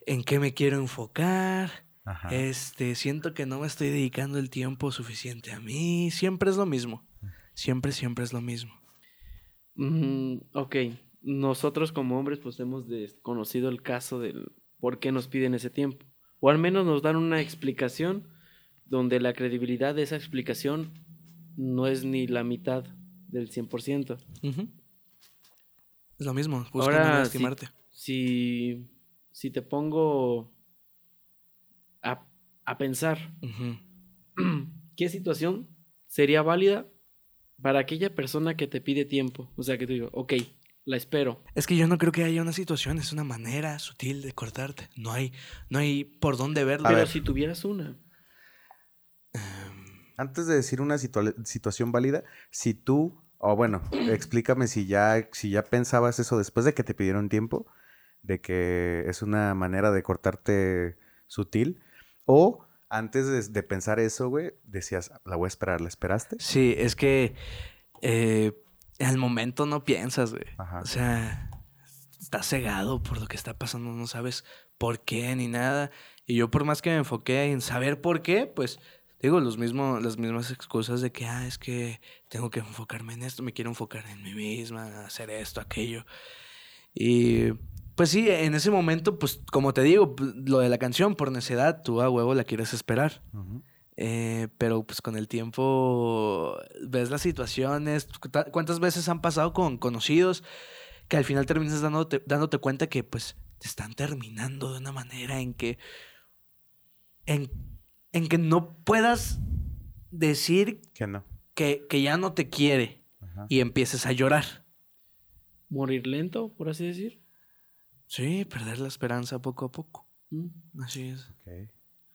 en qué me quiero enfocar. Ajá. Este, siento que no me estoy dedicando el tiempo suficiente a mí. Siempre es lo mismo. Siempre, siempre es lo mismo. Mm, ok, nosotros como hombres pues hemos desconocido el caso del por qué nos piden ese tiempo. O al menos nos dan una explicación donde la credibilidad de esa explicación no es ni la mitad del 100%. Ujú. Es lo mismo, Ahora, no si- lastimarte. Si, si te pongo a, a pensar. ¿qué situación sería válida para aquella persona que te pide tiempo? O sea, que te digo, ok, la espero. Es que yo no creo que haya una situación, es una manera sutil de cortarte. No hay, no hay por dónde verlo. A Pero ver. si tuvieras una, Antes de decir una situa- situación válida, si tú, o bueno, explícame si ya, si ya pensabas eso después de que te pidieron tiempo, de que es una manera de cortarte sutil, o antes de, de pensar eso, güey, decías, la voy a esperar, ¿la esperaste? Sí, es que eh, al momento no piensas, güey. Ajá. O sea, estás cegado por lo que está pasando, no sabes por qué ni nada. Y yo por más que me enfoqué en saber por qué, pues digo los mismos, las mismas excusas de que, ah, es que tengo que enfocarme en esto, me quiero enfocar en mí misma, hacer esto, aquello. Y pues sí, en ese momento, pues como te digo, lo de la canción, por necedad, tú a huevo la quieres esperar. Ujú. Eh, pero pues con el tiempo ves las situaciones, cu- cuántas veces han pasado con conocidos que al final terminas dándote, dándote cuenta que pues te están terminando de una manera en que en, en que no puedas decir Que no. que, que ya no te quiere Ajá. y empieces a llorar. morir lento, por así decir. Sí, perder la esperanza poco a poco. Mm. Así es. Ok.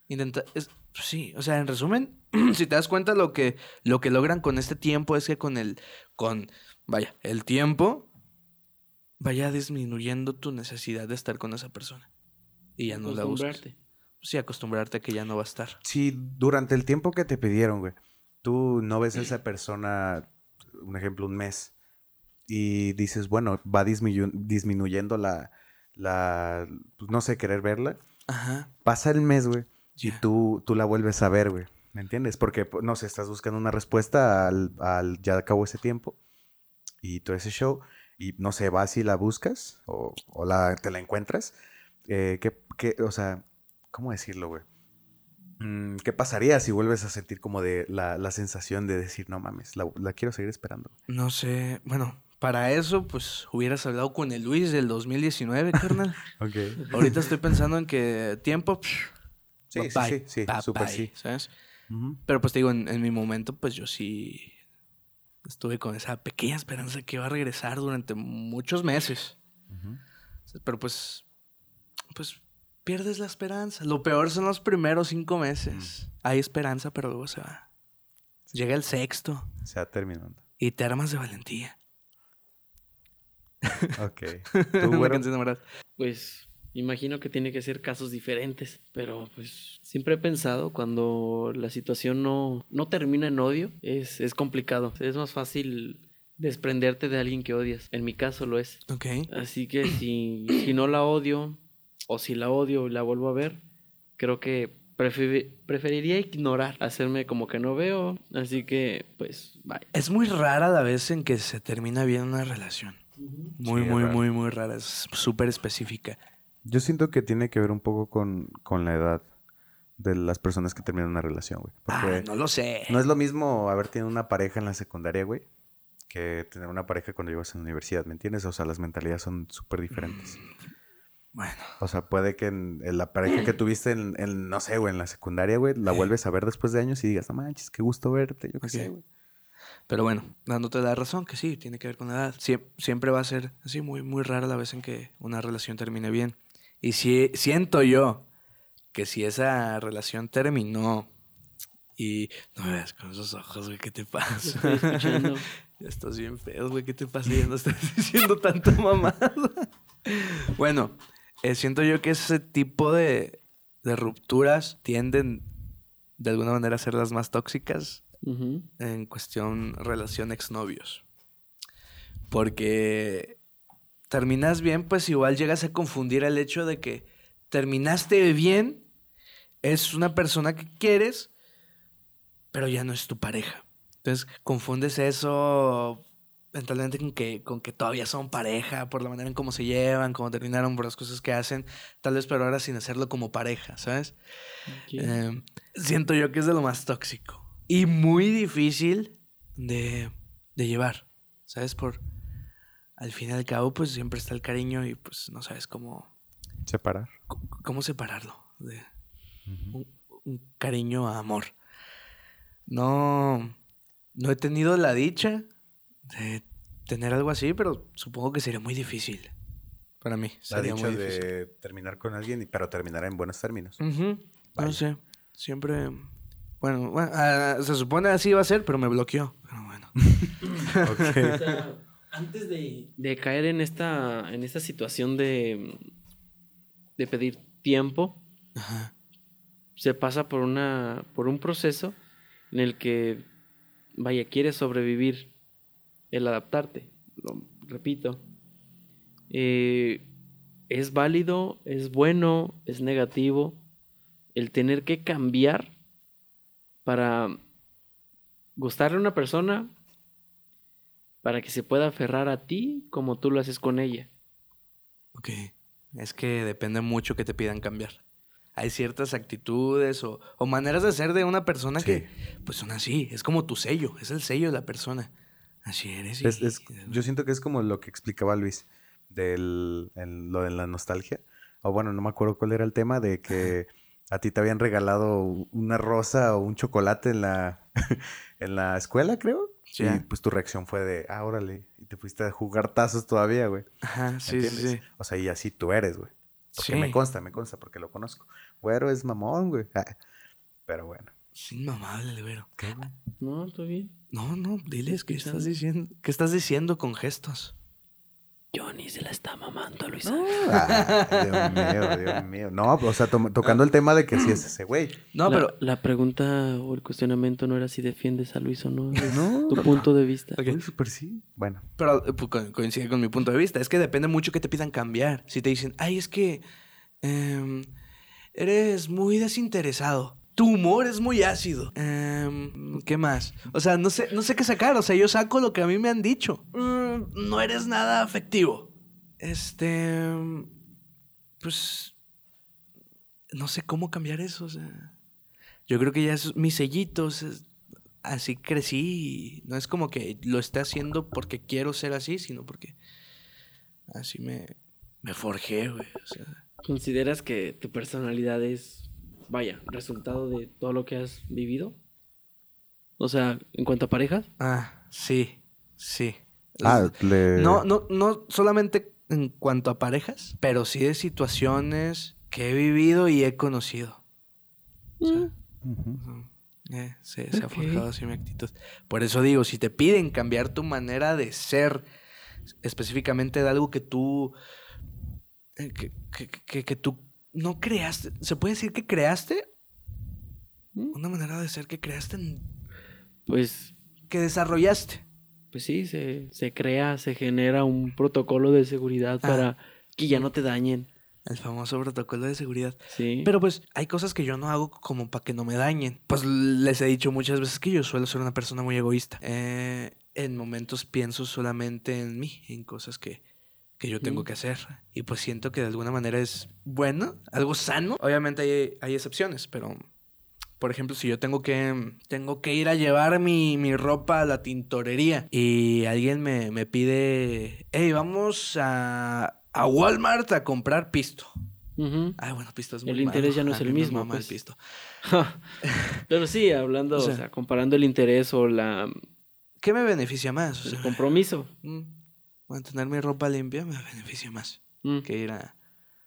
Intenta, es, sí, o sea, en resumen, si te das cuenta lo que, lo que logran con este tiempo es que con el, con, vaya, el tiempo vaya disminuyendo tu necesidad de estar con esa persona. Y ya no la buscas. Sí, acostumbrarte a que ya no va a estar. Si durante el tiempo que te pidieron, güey, tú no ves a esa persona, un ejemplo, un mes, y dices, bueno, va disminuy- disminuyendo la, la, pues, no sé, querer verla, Ajá. pasa el mes, güey, y Ya. tú, tú la vuelves a ver, güey, ¿me entiendes? Porque, pues, no sé, estás buscando una respuesta al, al ya acabó ese tiempo, y todo ese show, y no sé, vas y la buscas, o, o la, te la encuentras, eh, ¿qué, qué, o sea, ¿cómo decirlo, güey? Mm, ¿Qué pasaría si vuelves a sentir como de la, la sensación de decir, no mames, la, la quiero seguir esperando? No sé, bueno, para eso, pues hubieras hablado con el Luis del 2019, carnal. Ok. Ahorita estoy pensando en que tiempo, Sí, bye sí, sí, sí, bye súper bye, sí. ¿sabes? Pero pues te digo, en, en mi momento, pues yo sí estuve con esa pequeña esperanza que iba a regresar durante muchos meses. Pero pues, pues pierdes la esperanza. Lo peor son los primeros cinco meses. Mm. Hay esperanza, pero luego se va. Llega el sexto Se va terminando. y te armas de valentía. Ok. ¿Tú, verdad. Pues imagino que tiene que ser casos diferentes, pero pues siempre he pensado cuando la situación no, no termina en odio, es, es complicado. Es más fácil desprenderte de alguien que odias. En mi caso lo es. Ok. Así que si, si no la odio, o si la odio y la vuelvo a ver, creo que prefe- preferiría ignorar, hacerme como que no veo. Así que, pues, bye. Es muy rara la vez en que se termina bien una relación. Muy, Sí, muy, muy, muy rara. Es súper específica. Yo siento que tiene que ver un poco con, con la edad de las personas que terminan una relación, güey. Porque Ah, no lo sé. no es lo mismo haber tenido una pareja en la secundaria, güey, que tener una pareja cuando llegas a la universidad, ¿me entiendes? O sea, las mentalidades son súper diferentes. Bueno, O sea, puede que en, en la pareja que tuviste en, en, no sé, güey, en la secundaria, güey, la vuelves a ver después de años y digas, no manches, qué gusto verte, yo qué sé, Ok. güey. pero bueno, dándote la razón que sí, tiene que ver con la edad. Sie- siempre va a ser así muy, muy rara la vez en que una relación termine bien. Y si siento yo que si esa relación terminó y no me veas con esos ojos, güey, ¿qué te pasa? Estoy estás bien feo, güey. ¿Qué te pasa? Ya no estás diciendo tanta mamada. bueno, eh, siento yo que ese tipo de, de rupturas tienden de alguna manera a ser las más tóxicas. En cuestión relación exnovios. Porque terminas bien, pues igual llegas a confundir el hecho de que terminaste bien, es una persona que quieres, pero ya no es tu pareja. Entonces confundes eso mentalmente con que, con que todavía son pareja, por la manera en cómo se llevan, cómo terminaron, por las cosas que hacen, tal vez pero ahora sin hacerlo como pareja, ¿sabes? Eh, siento yo que es de lo más tóxico. Y muy difícil de, de llevar. ¿Sabes? Por. Al fin y al cabo, pues siempre está el cariño y pues no sabes cómo. Separar. cómo separarlo. De un, un cariño a amor. No. No he tenido la dicha de tener algo así, pero supongo que sería muy difícil. Para mí. La Sería dicha muy difícil. de terminar con alguien, y- pero terminar en buenos términos. No sé. Siempre. Bueno, bueno, ah, se supone así iba a ser, pero me bloqueó. Pero bueno. O sea, antes de, de caer en esta, en esta situación de, de pedir tiempo, Ajá. se pasa por una por un proceso en el que vaya quieres sobrevivir el adaptarte lo repito Eh, es válido es bueno es negativo el tener que cambiar para gustarle a una persona para que se pueda aferrar a ti como tú lo haces con ella Ok. Es que depende mucho que te pidan cambiar. Hay ciertas actitudes o, o maneras de ser de una persona que, pues son así. Es como tu sello. Es el sello de la persona. Así eres. Es- es- yo siento que es como lo que explicaba Luis del lo de la nostalgia. O bueno, no me acuerdo cuál era el tema de que a ti te habían regalado una rosa o un chocolate en la en la escuela, creo. Sí. Y pues tu reacción fue de, ah, órale, y te fuiste a jugar tazos todavía, güey. Ajá, sí, ¿Entiendes? sí. O sea, y así tú eres, güey. Porque me Sí. consta, me consta, porque lo conozco. Güero es mamón, güey. Ah, Pero bueno. Es inmamable, el güero. ¿Qué, güey? no todo bien No, no, diles qué estás diciendo. ¿Qué estás diciendo con gestos? Johnny se la está mamando a Luis Ah, Dios mío, Dios mío. No, o sea, to- tocando el tema de que sí es ese güey. No, la, pero. la pregunta o el cuestionamiento no era si defiendes a Luis o no. es No, tu punto de vista. Ok. Uy, súper sí. Bueno. Pero eh, pues, co- coincide con mi punto de vista. Es que depende mucho que te pidan cambiar. Si te dicen, ay, es que em, eres muy desinteresado. Tu humor es muy ácido. Em, ¿Qué más? O sea, no sé, no sé qué sacar. O sea, yo saco lo que a mí me han dicho. Mm, no eres nada afectivo. Este. Pues. No sé cómo cambiar eso. O sea. Yo creo que ya es mis sellitos. así crecí no es como que lo esté haciendo porque quiero ser así, sino porque así me, me forjé, güey. ¿Consideras que tu personalidad es, vaya, resultado de todo lo que has vivido? O sea, en cuanto a parejas. ah, sí, sí. Ah, le... No, no, no solamente en cuanto a parejas, pero sí de situaciones que he vivido y he conocido. O sea. Ujú. Eh, se, se ha forjado así mi actitud. Por eso digo, si te piden cambiar tu manera de ser, específicamente de algo que tú, eh, que, que- que- que tú no creaste, ¿se puede decir que creaste? ¿Mm? Una manera de ser que creaste, en- Pues, que desarrollaste. pues sí, se, se crea, se genera un protocolo de seguridad Ah. para que ya no te dañen. El famoso protocolo de seguridad. Sí. Pero pues hay cosas que yo no hago como para que no me dañen. Pues les he dicho muchas veces que yo suelo ser una persona muy egoísta. Eh, en momentos pienso solamente en mí, en cosas que, que yo tengo Mm. que hacer. Y pues siento que de alguna manera es bueno, algo sano. Obviamente hay, hay excepciones, pero por ejemplo, si yo tengo que, tengo que ir a llevar mi, mi ropa a la tintorería y alguien me, me pide, hey, vamos a, a Walmart a comprar pisto. Ujú. Ay, bueno, pisto es muy El interés malo. ya no es A el mismo, mama el pues. pisto. Pero sí, hablando, O o sea- sea, comparando el interés o la, ¿Qué me beneficia más? O el sea, compromiso. mm, mantener mi ropa limpia me beneficia más Mm, que ir a,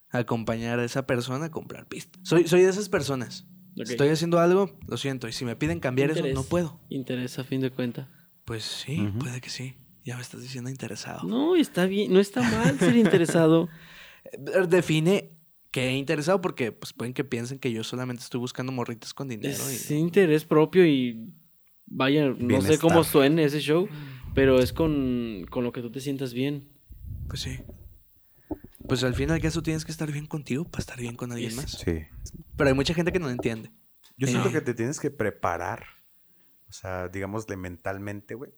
a acompañar a esa persona a comprar pisto. Soy, soy de esas personas. ok. Estoy haciendo algo, lo siento. Y si me piden cambiar eso, no puedo. Interés a fin de cuentas. Pues sí, puede que sí. Ya me estás diciendo interesado. No, está bien, no está mal ser interesado. Eh, Define que he interesado porque pues pueden que piensen que yo solamente estoy buscando morritas con dinero. y- Es interés propio y vaya, no sé cómo suene ese show, pero es con, con lo que tú te sientas bien. Pues sí. Pues al fin y al caso tienes que estar bien contigo para estar bien con alguien Sí. más. Sí. Pero hay mucha gente que no entiende. Yo Eh. siento que te tienes que preparar, o sea, digámosle mentalmente, güey,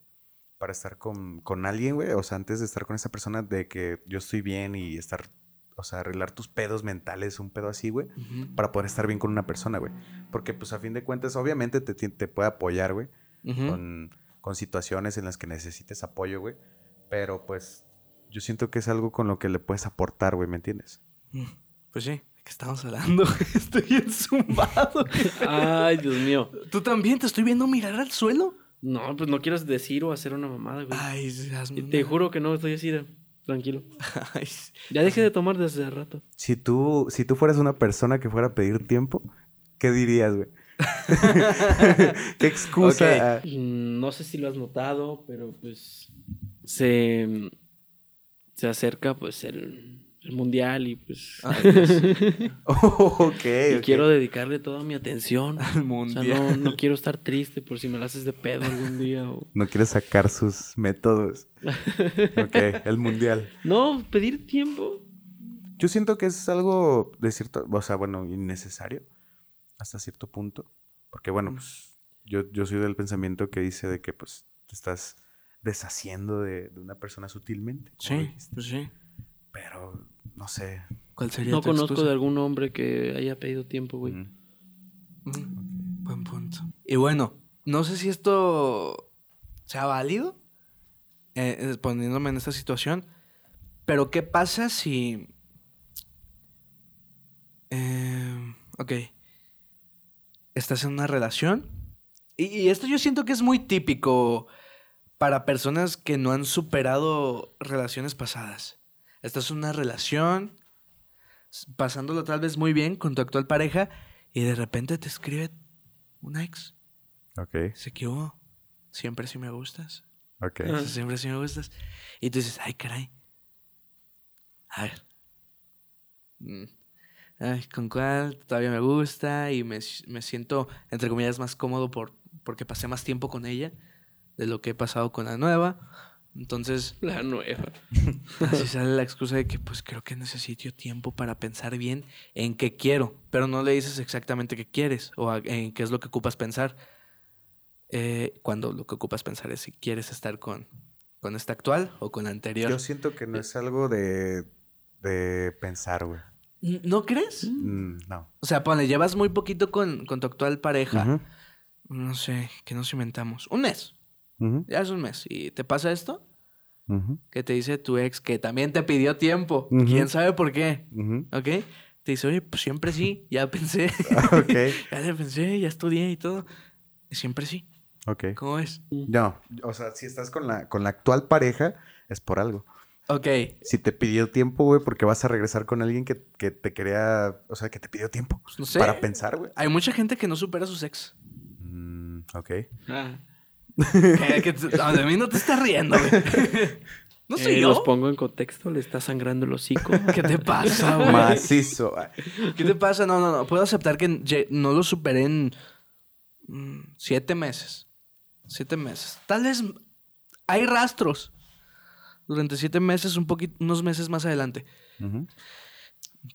para estar con, con alguien, güey. O sea, antes de estar con esa persona, de que yo estoy bien y estar, o sea, arreglar tus pedos mentales, un pedo así, güey, para poder estar bien con una persona, güey. Porque, pues, a fin de cuentas, obviamente te, te puede apoyar, güey, con, con situaciones en las que necesites apoyo, güey. Pero, pues, yo siento que es algo con lo que le puedes aportar, güey, ¿me entiendes? Mm, Pues sí, ¿de qué estamos hablando? Estoy enzumbado. Ay, Dios mío. ¿Tú también te estoy viendo mirar al suelo? No, pues no quieras decir o hacer una mamada, güey. Ay, hazme te una- juro que no, estoy así de tranquilo. Ay, Ya dejé de tomar desde hace rato. Si tú, si tú fueras una persona que fuera a pedir tiempo, ¿qué dirías, güey? ¿Qué excusa? No sé si lo has notado, pero pues se, se acerca pues el, el mundial y pues. Oh, y ok. quiero dedicarle toda mi atención. Al O sea, mundial. no, no quiero estar triste por si me la haces de pedo algún día. o- No quiere sacar sus métodos. Ok, el mundial. No, pedir tiempo. Yo siento que es algo de cierto, o sea, bueno, innecesario hasta cierto punto. Porque, bueno, pues yo, yo soy del pensamiento que dice de que, pues, te estás deshaciendo de, de una persona sutilmente. Sí, dijiste. pues sí. Pero, no sé. ¿Cuál sería No tu conozco excusa? de algún hombre que haya pedido tiempo, güey. Mm. Mm, Buen punto. Y bueno, no sé si esto sea válido, eh, eh, poniéndome en esta situación, pero ¿qué pasa si... eh, ok. Estás en una relación. Y, y esto yo siento que es muy típico para personas que no han superado relaciones pasadas. Estás en una relación, pasándolo tal vez muy bien con tu actual pareja, y de repente te escribe una ex. Ok, que hubo. Siempre sí me gustas. ok. Ah. Siempre sí me gustas. Y tú dices, ay, caray. A ver. Ay, ¿con cuál? Todavía me gusta y me, me siento, entre comillas, más cómodo por, porque pasé más tiempo con ella de lo que he pasado con la nueva. Entonces, La nueva. así sale la excusa de que pues creo que necesito tiempo para pensar bien en qué quiero, pero no le dices exactamente qué quieres o a- en qué es lo que ocupas pensar. Eh, cuando lo que ocupas pensar es si quieres estar con, con esta actual o con la anterior. Yo siento que no es algo de, de pensar, güey. ¿No crees? Mm, no. O sea, ponle, llevas muy poquito con, con tu actual pareja. No sé, ¿qué nos inventamos? Un mes. Ya es un mes. ¿Y te pasa esto? Que te dice tu ex que también te pidió tiempo. ¿Quién sabe por qué? ¿Ok? Te dice, oye, pues siempre sí. Ya pensé. Ok, ya le pensé, ya estudié y todo. Y siempre sí. ok. ¿Cómo es? No, o sea, si estás con la, con la actual pareja, es por algo. Ok. Si te pidió tiempo, güey, porque vas a regresar con alguien que, que te quería, o sea, que te pidió tiempo Pues no sé. para pensar, güey. Hay mucha gente que no supera a sus ex. Mm, ok. Ah. Que- que t- a mí no te estás riendo, güey. No soy Eh, yo. Los pongo en contexto, le está sangrando el hocico. ¿Qué te pasa, güey? Macizo. ¿Qué te pasa? No, no, no. Puedo aceptar que no lo superé en mm, siete meses. Siete meses. Tal vez hay rastros. Durante siete meses, un poquito, unos meses más adelante. Ujú.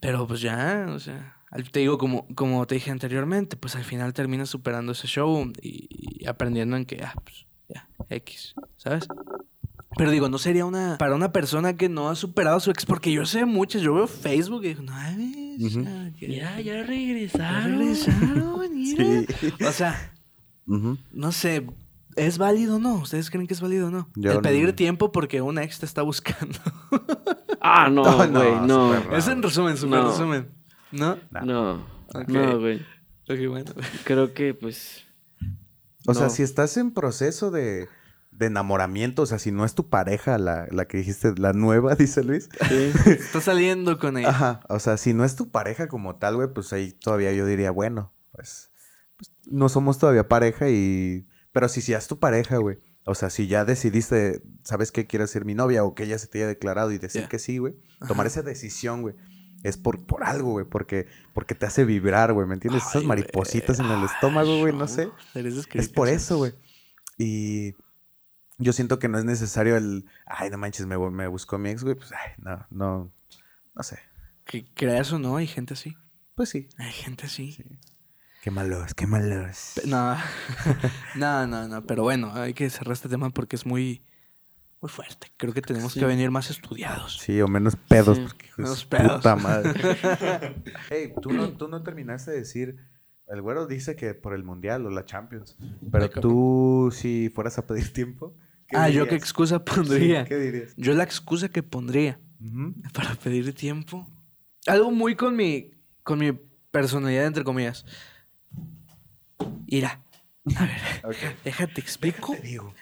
Pero pues ya, o sea, te digo, como, como te dije anteriormente, pues al final terminas superando ese show y, y aprendiendo en que, ah, pues ya, X, ¿sabes? Pero digo, no sería una. Para una persona que no ha superado a su ex, porque yo sé muchas, yo veo Facebook y digo, no, ves, ya, ya ya regresaron. regresaron, mira. Sí. O sea, no sé, ¿es válido o no? ¿Ustedes creen que es válido o no? Yo El pedir no. tiempo porque una ex te está buscando. Ah, no, No, no, güey, no. es en resumen, súper No. resumen. ¿No? No. No, güey. Ok, bueno. Creo que, pues, O sea, si estás en proceso de, de enamoramiento, o sea, si no es tu pareja la, la que dijiste, la nueva, dice Luis. sí. Está saliendo con ella. Ajá, o sea, si no es tu pareja como tal, güey, pues ahí todavía yo diría, bueno, pues, pues, no somos todavía pareja y... Pero si ya es tu pareja, güey. O sea, si ya decidiste, sabes que quieres ser mi novia o que ella se te haya declarado y decir que sí, güey. Tomar esa decisión, güey. Es por, por algo, güey, porque, porque te hace vibrar, güey, ¿me entiendes? Esas maripositas en el estómago, güey, no sé. Eres Es por eso, güey. Y yo siento que no es necesario el, ay, no manches, me, me buscó mi ex, güey. Pues, ay, no, no, no sé. Que creas o no, hay gente así. Pues sí. Hay gente así. Qué malos, qué malos. No, no, no, no. Pero bueno, hay que cerrar este tema porque es muy, muy fuerte. Creo que tenemos Sí. que venir más estudiados. Sí, o menos pedos. Sí, porque, menos pedos. Puta madre. Ey, ¿tú no, tú no terminaste de decir. El güero dice que por el mundial o la Champions. Pero Ay, tú, si fueras a pedir tiempo. ¿qué Ah, ¿yo qué excusa pondría? Sí, ¿Qué dirías? Yo la excusa que pondría para pedir tiempo. Algo muy con mi, con mi personalidad, entre comillas. Ira. A ver, déjate explico. Digo.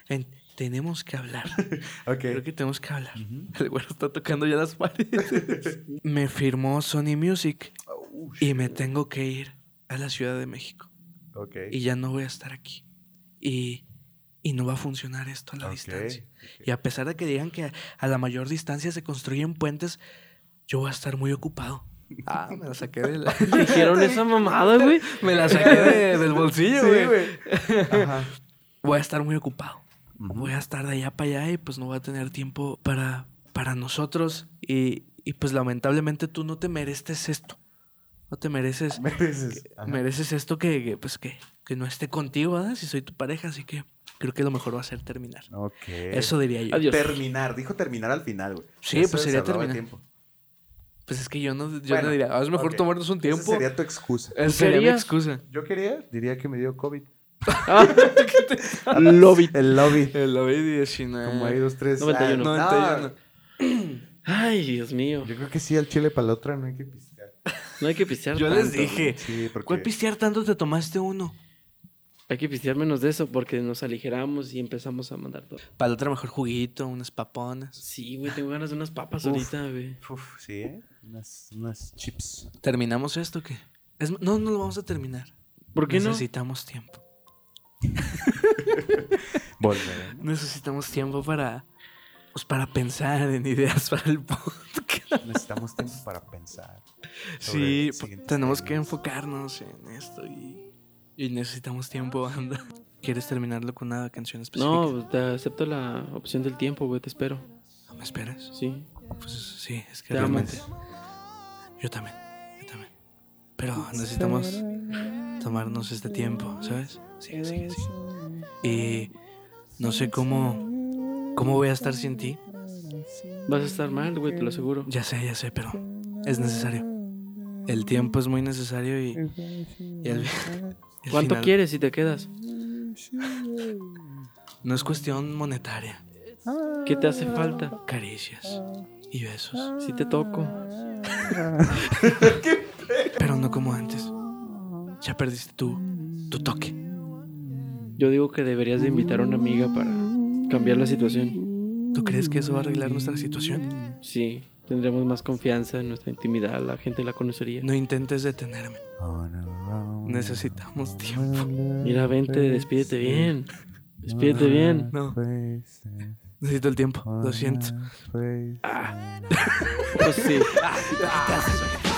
Tenemos que hablar. Creo que tenemos que hablar. El güero está tocando ya las paredes. me firmó Sony Music Oh, y me tengo que ir a la Ciudad de México. Ok. Y ya no voy a estar aquí. Y, y no va a funcionar esto a la distancia. Y a pesar de que digan que a la mayor distancia se construyen puentes, yo voy a estar muy ocupado. Ah, me la saqué de la... Dijeron esa mamada, güey. me la saqué de- del bolsillo, Sí, güey. Ajá. Voy a estar muy ocupado. Voy a estar de allá para allá y pues no voy a tener tiempo para, para nosotros. Y, y pues lamentablemente tú no te mereces esto. No te mereces... Mereces. Mereces esto que, que, pues que, que no esté contigo, ¿verdad? Si soy tu pareja, así que creo que lo mejor va a ser terminar. Ok. Eso diría yo. Adiós. Terminar. Dijo terminar al final, güey. Sí, Eso pues se sería terminar. tiempo. Pues es que yo no, yo Bueno, no diría, "Ah, es mejor tomarnos un Esa tiempo. sería tu excusa. Esa sería mi excusa. Yo quería, diría que me dio COVID. Lobby. El lobby. El COVID-19. Como hay dos, tres. 91. Ah, 91. Ay, Dios mío. Yo creo que sí, al chile para la otra no hay que pistear. No hay que pistear Yo les dije, Sí, porque... ¿cuál pistear tanto te tomaste uno? Hay que pistear menos de eso porque nos aligeramos y empezamos a mandar todo. Para la otra mejor juguito, unas paponas. Sí, güey, tengo ganas de unas papas Uf. ahorita, güey. Uf, sí, ¿eh? Unas, unas chips. ¿Terminamos esto o qué? Es- no, no lo vamos a terminar. ¿Por qué no? Necesitamos tiempo. Volver. Necesitamos tiempo para, pues, para pensar en ideas para el podcast. Necesitamos tiempo para pensar. Sí, siguientes tenemos que enfocarnos en esto y, y necesitamos tiempo, anda. ¿Quieres terminarlo con una canción específica? No, te acepto la opción del tiempo, güey, te espero. ¿No me esperas? Sí. Pues sí, es que Te realmente. Yo también, yo también. Pero necesitamos tomarnos este tiempo, ¿sabes? Sí, sí, sí. Y no sé cómo, cómo voy a estar sin ti. Vas a estar mal, güey, te lo aseguro. Ya sé, ya sé, pero es necesario. El tiempo es muy necesario y, y al- y al ¿Cuánto final quieres si te quedas? No es cuestión monetaria. ¿Qué te hace falta? Caricias y besos. Si te toco. Pero no como antes. Ya perdiste tu, tu toque. Yo digo que deberías de invitar a una amiga para cambiar la situación. ¿Tú crees que eso va a arreglar nuestra situación? Sí, tendremos más confianza en nuestra intimidad, la gente la conocería. No intentes detenerme. Necesitamos tiempo. Mira, vente, despídete bien. Despídete bien. No, necesito el tiempo. Lo siento. Ah, pues sí. Ah,